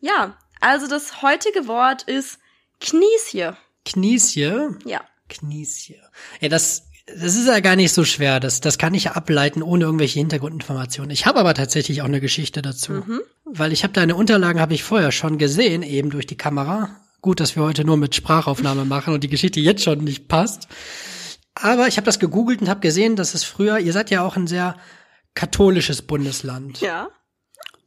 ja, also das heutige Wort ist Kniesje. Kniesie. Ja. Kniesie. Ja, das, das ist ja gar nicht so schwer. Das, das kann ich ja ableiten ohne irgendwelche Hintergrundinformationen. Ich habe aber tatsächlich auch eine Geschichte dazu. Weil ich habe deine Unterlagen habe ich vorher schon gesehen, eben durch die Kamera. Gut, dass wir heute nur mit Sprachaufnahme machen und die Geschichte jetzt schon nicht passt. Aber ich habe das gegoogelt und habe gesehen, dass es früher, ihr seid ja auch ein sehr katholisches Bundesland. Ja.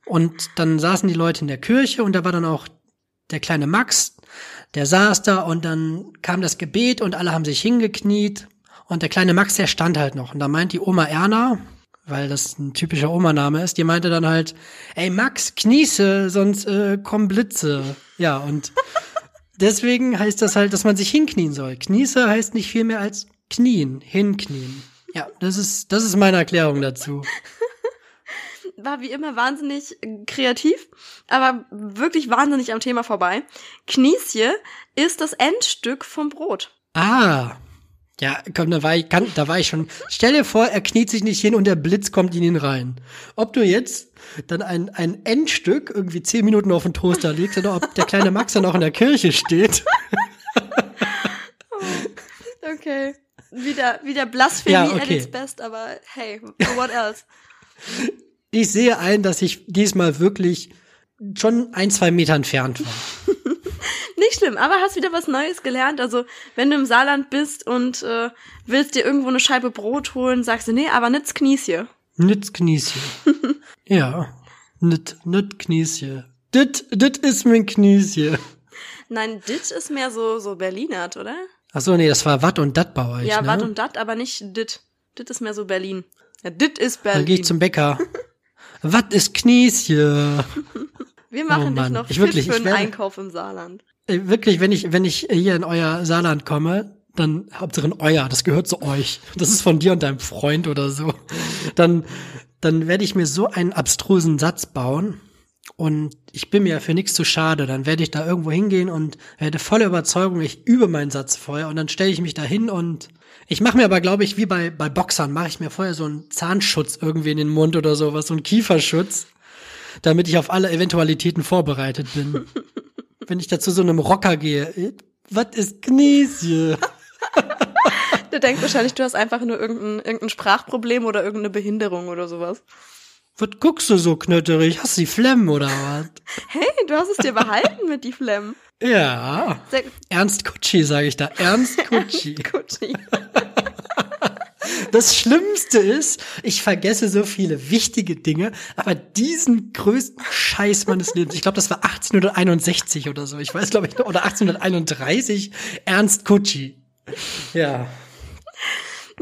Und dann saßen die Leute in der Kirche und da war dann auch der kleine Max, der saß da und dann kam das Gebet und alle haben sich hingekniet und der kleine Max, der stand halt noch. Und da meint die Oma Erna, weil das ein typischer Oma-Name ist, die meinte dann halt, ey Max, kniese, sonst äh, kommen Blitze. Ja, und deswegen heißt das halt, dass man sich hinknien soll. Kniese heißt nicht viel mehr als knien, hinknien. Ja, das ist, das ist meine Erklärung dazu. War wie immer wahnsinnig kreativ, aber wirklich wahnsinnig am Thema vorbei. Kniesje ist das Endstück vom Brot. Ah. Ja, komm, da war ich, kann, da war ich schon. Stell dir vor, er kniet sich nicht hin und der Blitz kommt in ihn rein. Ob du jetzt dann ein, ein Endstück irgendwie zehn Minuten auf dem Toaster legst oder ob der kleine Max dann auch in der Kirche steht. Okay. Wieder, wieder Blasphemie Ja, at okay. its best, aber hey, what else? Ich sehe ein, dass ich diesmal wirklich schon ein, zwei Meter entfernt war. Nicht schlimm, aber hast wieder was Neues gelernt. Also, wenn du im Saarland bist und äh, willst dir irgendwo eine Scheibe Brot holen, sagst du, nee, aber nix Kniesje. Nüt Knieschen. ja. Nüt, nüt Knieschen. Dit, dit ist mein Knieschen. Nein, dit ist mehr so, so Berlinert, oder? Ach so, nee, das war Watt und Dat bei euch, ja, ne? wat und dat, aber nicht dit. Dit ist mehr so Berlin. Ja, dit ist Berlin. Dann gehe ich zum Bäcker. Watt ist Knieschen? Wir machen Oh dich noch Ich fit wirklich, für einen werde- Einkauf im Saarland. Äh, Wirklich, wenn ich, wenn ich hier in euer Saarland komme, dann habt ihr ein euer, das gehört zu euch. Das ist von dir und deinem Freund oder so. Dann, dann werde ich mir so einen abstrusen Satz bauen. Und ich bin mir für nichts zu schade. Dann werde ich da irgendwo hingehen und werde voller Überzeugung, ich übe meinen Satz vorher und dann stelle ich mich da hin und ich mache mir aber, glaube ich, wie bei, bei Boxern, mache ich mir vorher so einen Zahnschutz irgendwie in den Mund oder sowas, so einen Kieferschutz, damit ich auf alle Eventualitäten vorbereitet bin. Wenn ich da zu so einem Rocker gehe, äh, was ist Kniesie? Der denkt wahrscheinlich, du hast einfach nur irgendein, irgendein Sprachproblem oder irgendeine Behinderung oder sowas. Was guckst du so knötterig? Hast du die Flemmen oder was? Hey, du hast es dir behalten mit die Flemm. Ja. Sehr Ernst Kutschi, sage ich da. Ernst Kutschi. Gucci. Das Schlimmste ist, ich vergesse so viele wichtige Dinge, aber diesen größten Scheiß meines Lebens, ich glaube, das war 1861 oder so, ich weiß, glaube ich, oder 1831, Ernst Kutschi. Ja.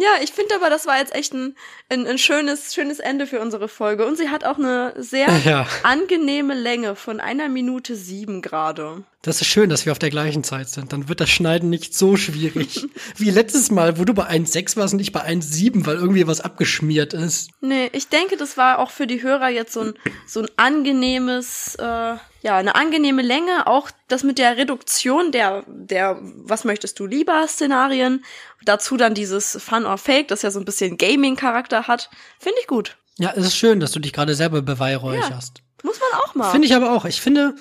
Ja, ich finde aber, das war jetzt echt ein, ein, ein schönes, schönes Ende für unsere Folge. Und sie hat auch eine sehr Ja. angenehme Länge von einer Minute sieben gerade. Das ist schön, dass wir auf der gleichen Zeit sind. Dann wird das Schneiden nicht so schwierig. Wie letztes Mal, wo du bei 1,6 warst und ich bei 1,7, weil irgendwie was abgeschmiert ist. Nee, ich denke, das war auch für die Hörer jetzt so ein, so ein angenehmes, äh, ja, eine angenehme Länge. Auch das mit der Reduktion der, der Was möchtest du lieber Szenarien. Dazu dann dieses Fun or Fake, das ja so ein bisschen Gaming-Charakter hat. Finde ich gut. Ja, es ist schön, dass du dich gerade selber beweihräucherst. Muss man auch mal. Finde ich aber auch. Ich finde,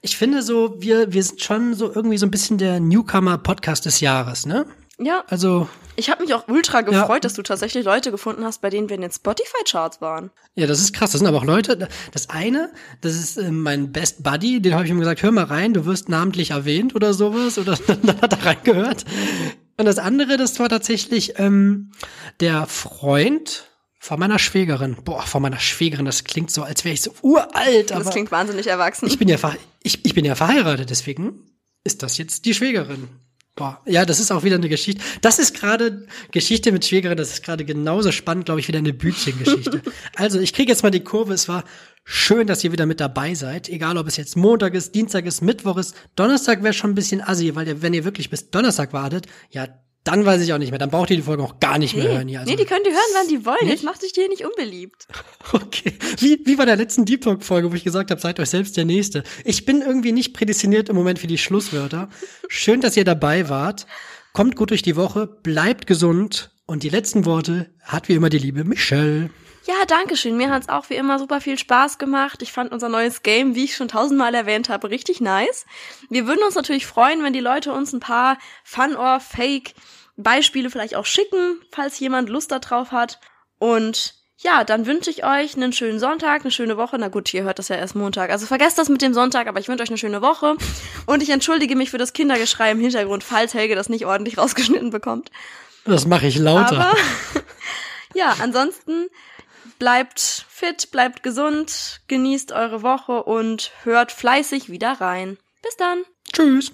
ich finde so, wir, wir sind schon so irgendwie so ein bisschen der Newcomer-Podcast des Jahres, ne? Ja, Also, ich habe mich auch ultra gefreut, Ja. dass du tatsächlich Leute gefunden hast, bei denen wir in den Spotify-Charts waren. ja, das ist krass. Das sind aber auch Leute. Das eine, das ist äh, mein Best Buddy, den habe ich ihm gesagt, hör mal rein, du wirst namentlich erwähnt oder sowas. Oder dann hat er reingehört. Und das andere, das war tatsächlich ähm, der Freund von meiner Schwägerin. Boah, von meiner Schwägerin, das klingt so, als wäre ich so uralt. Das aber klingt wahnsinnig erwachsen. ich bin ja ver ich, ich bin ja verheiratet, deswegen ist das jetzt die Schwägerin. Boah, ja, das ist auch wieder eine Geschichte. Das ist gerade Geschichte mit Schwägerin, das ist gerade genauso spannend, glaube ich, wie eine Bütchengeschichte. also, ich kriege jetzt mal die Kurve. Es war schön, dass ihr wieder mit dabei seid. Egal, ob es jetzt Montag ist, Dienstag ist, Mittwoch ist. Donnerstag wäre schon ein bisschen assi, weil ihr, wenn ihr wirklich bis Donnerstag wartet, ja, dann weiß ich auch nicht mehr. Dann braucht ihr die Folge auch gar nicht mehr hören. Hier. Also, nee, die könnt ihr hören, wann die wollen. Nicht? Jetzt macht sich dir nicht unbeliebt. Okay. Wie, wie bei der letzten Deep Talk-Folge, wo ich gesagt habe, seid euch selbst der Nächste. Ich bin irgendwie nicht prädestiniert im Moment für die Schlusswörter. Schön, dass ihr dabei wart. Kommt gut durch die Woche, bleibt gesund. Und die letzten Worte hat wie immer die liebe Michelle. Ja, danke schön. Mir hat's auch wie immer super viel Spaß gemacht. Ich fand unser neues Game, wie ich schon tausendmal erwähnt habe, richtig nice. Wir würden uns natürlich freuen, wenn die Leute uns ein paar Fun or Fake Beispiele vielleicht auch schicken, falls jemand Lust darauf hat. Und ja, dann wünsche ich euch einen schönen Sonntag, eine schöne Woche. Na gut, ihr hört das ja erst Montag. Also vergesst das mit dem Sonntag, aber ich wünsche euch eine schöne Woche. Und ich entschuldige mich für das Kindergeschrei im Hintergrund, falls Helge das nicht ordentlich rausgeschnitten bekommt. Das mache ich lauter. Aber ja, ansonsten bleibt fit, bleibt gesund, genießt eure Woche und hört fleißig wieder rein. Bis dann. Tschüss.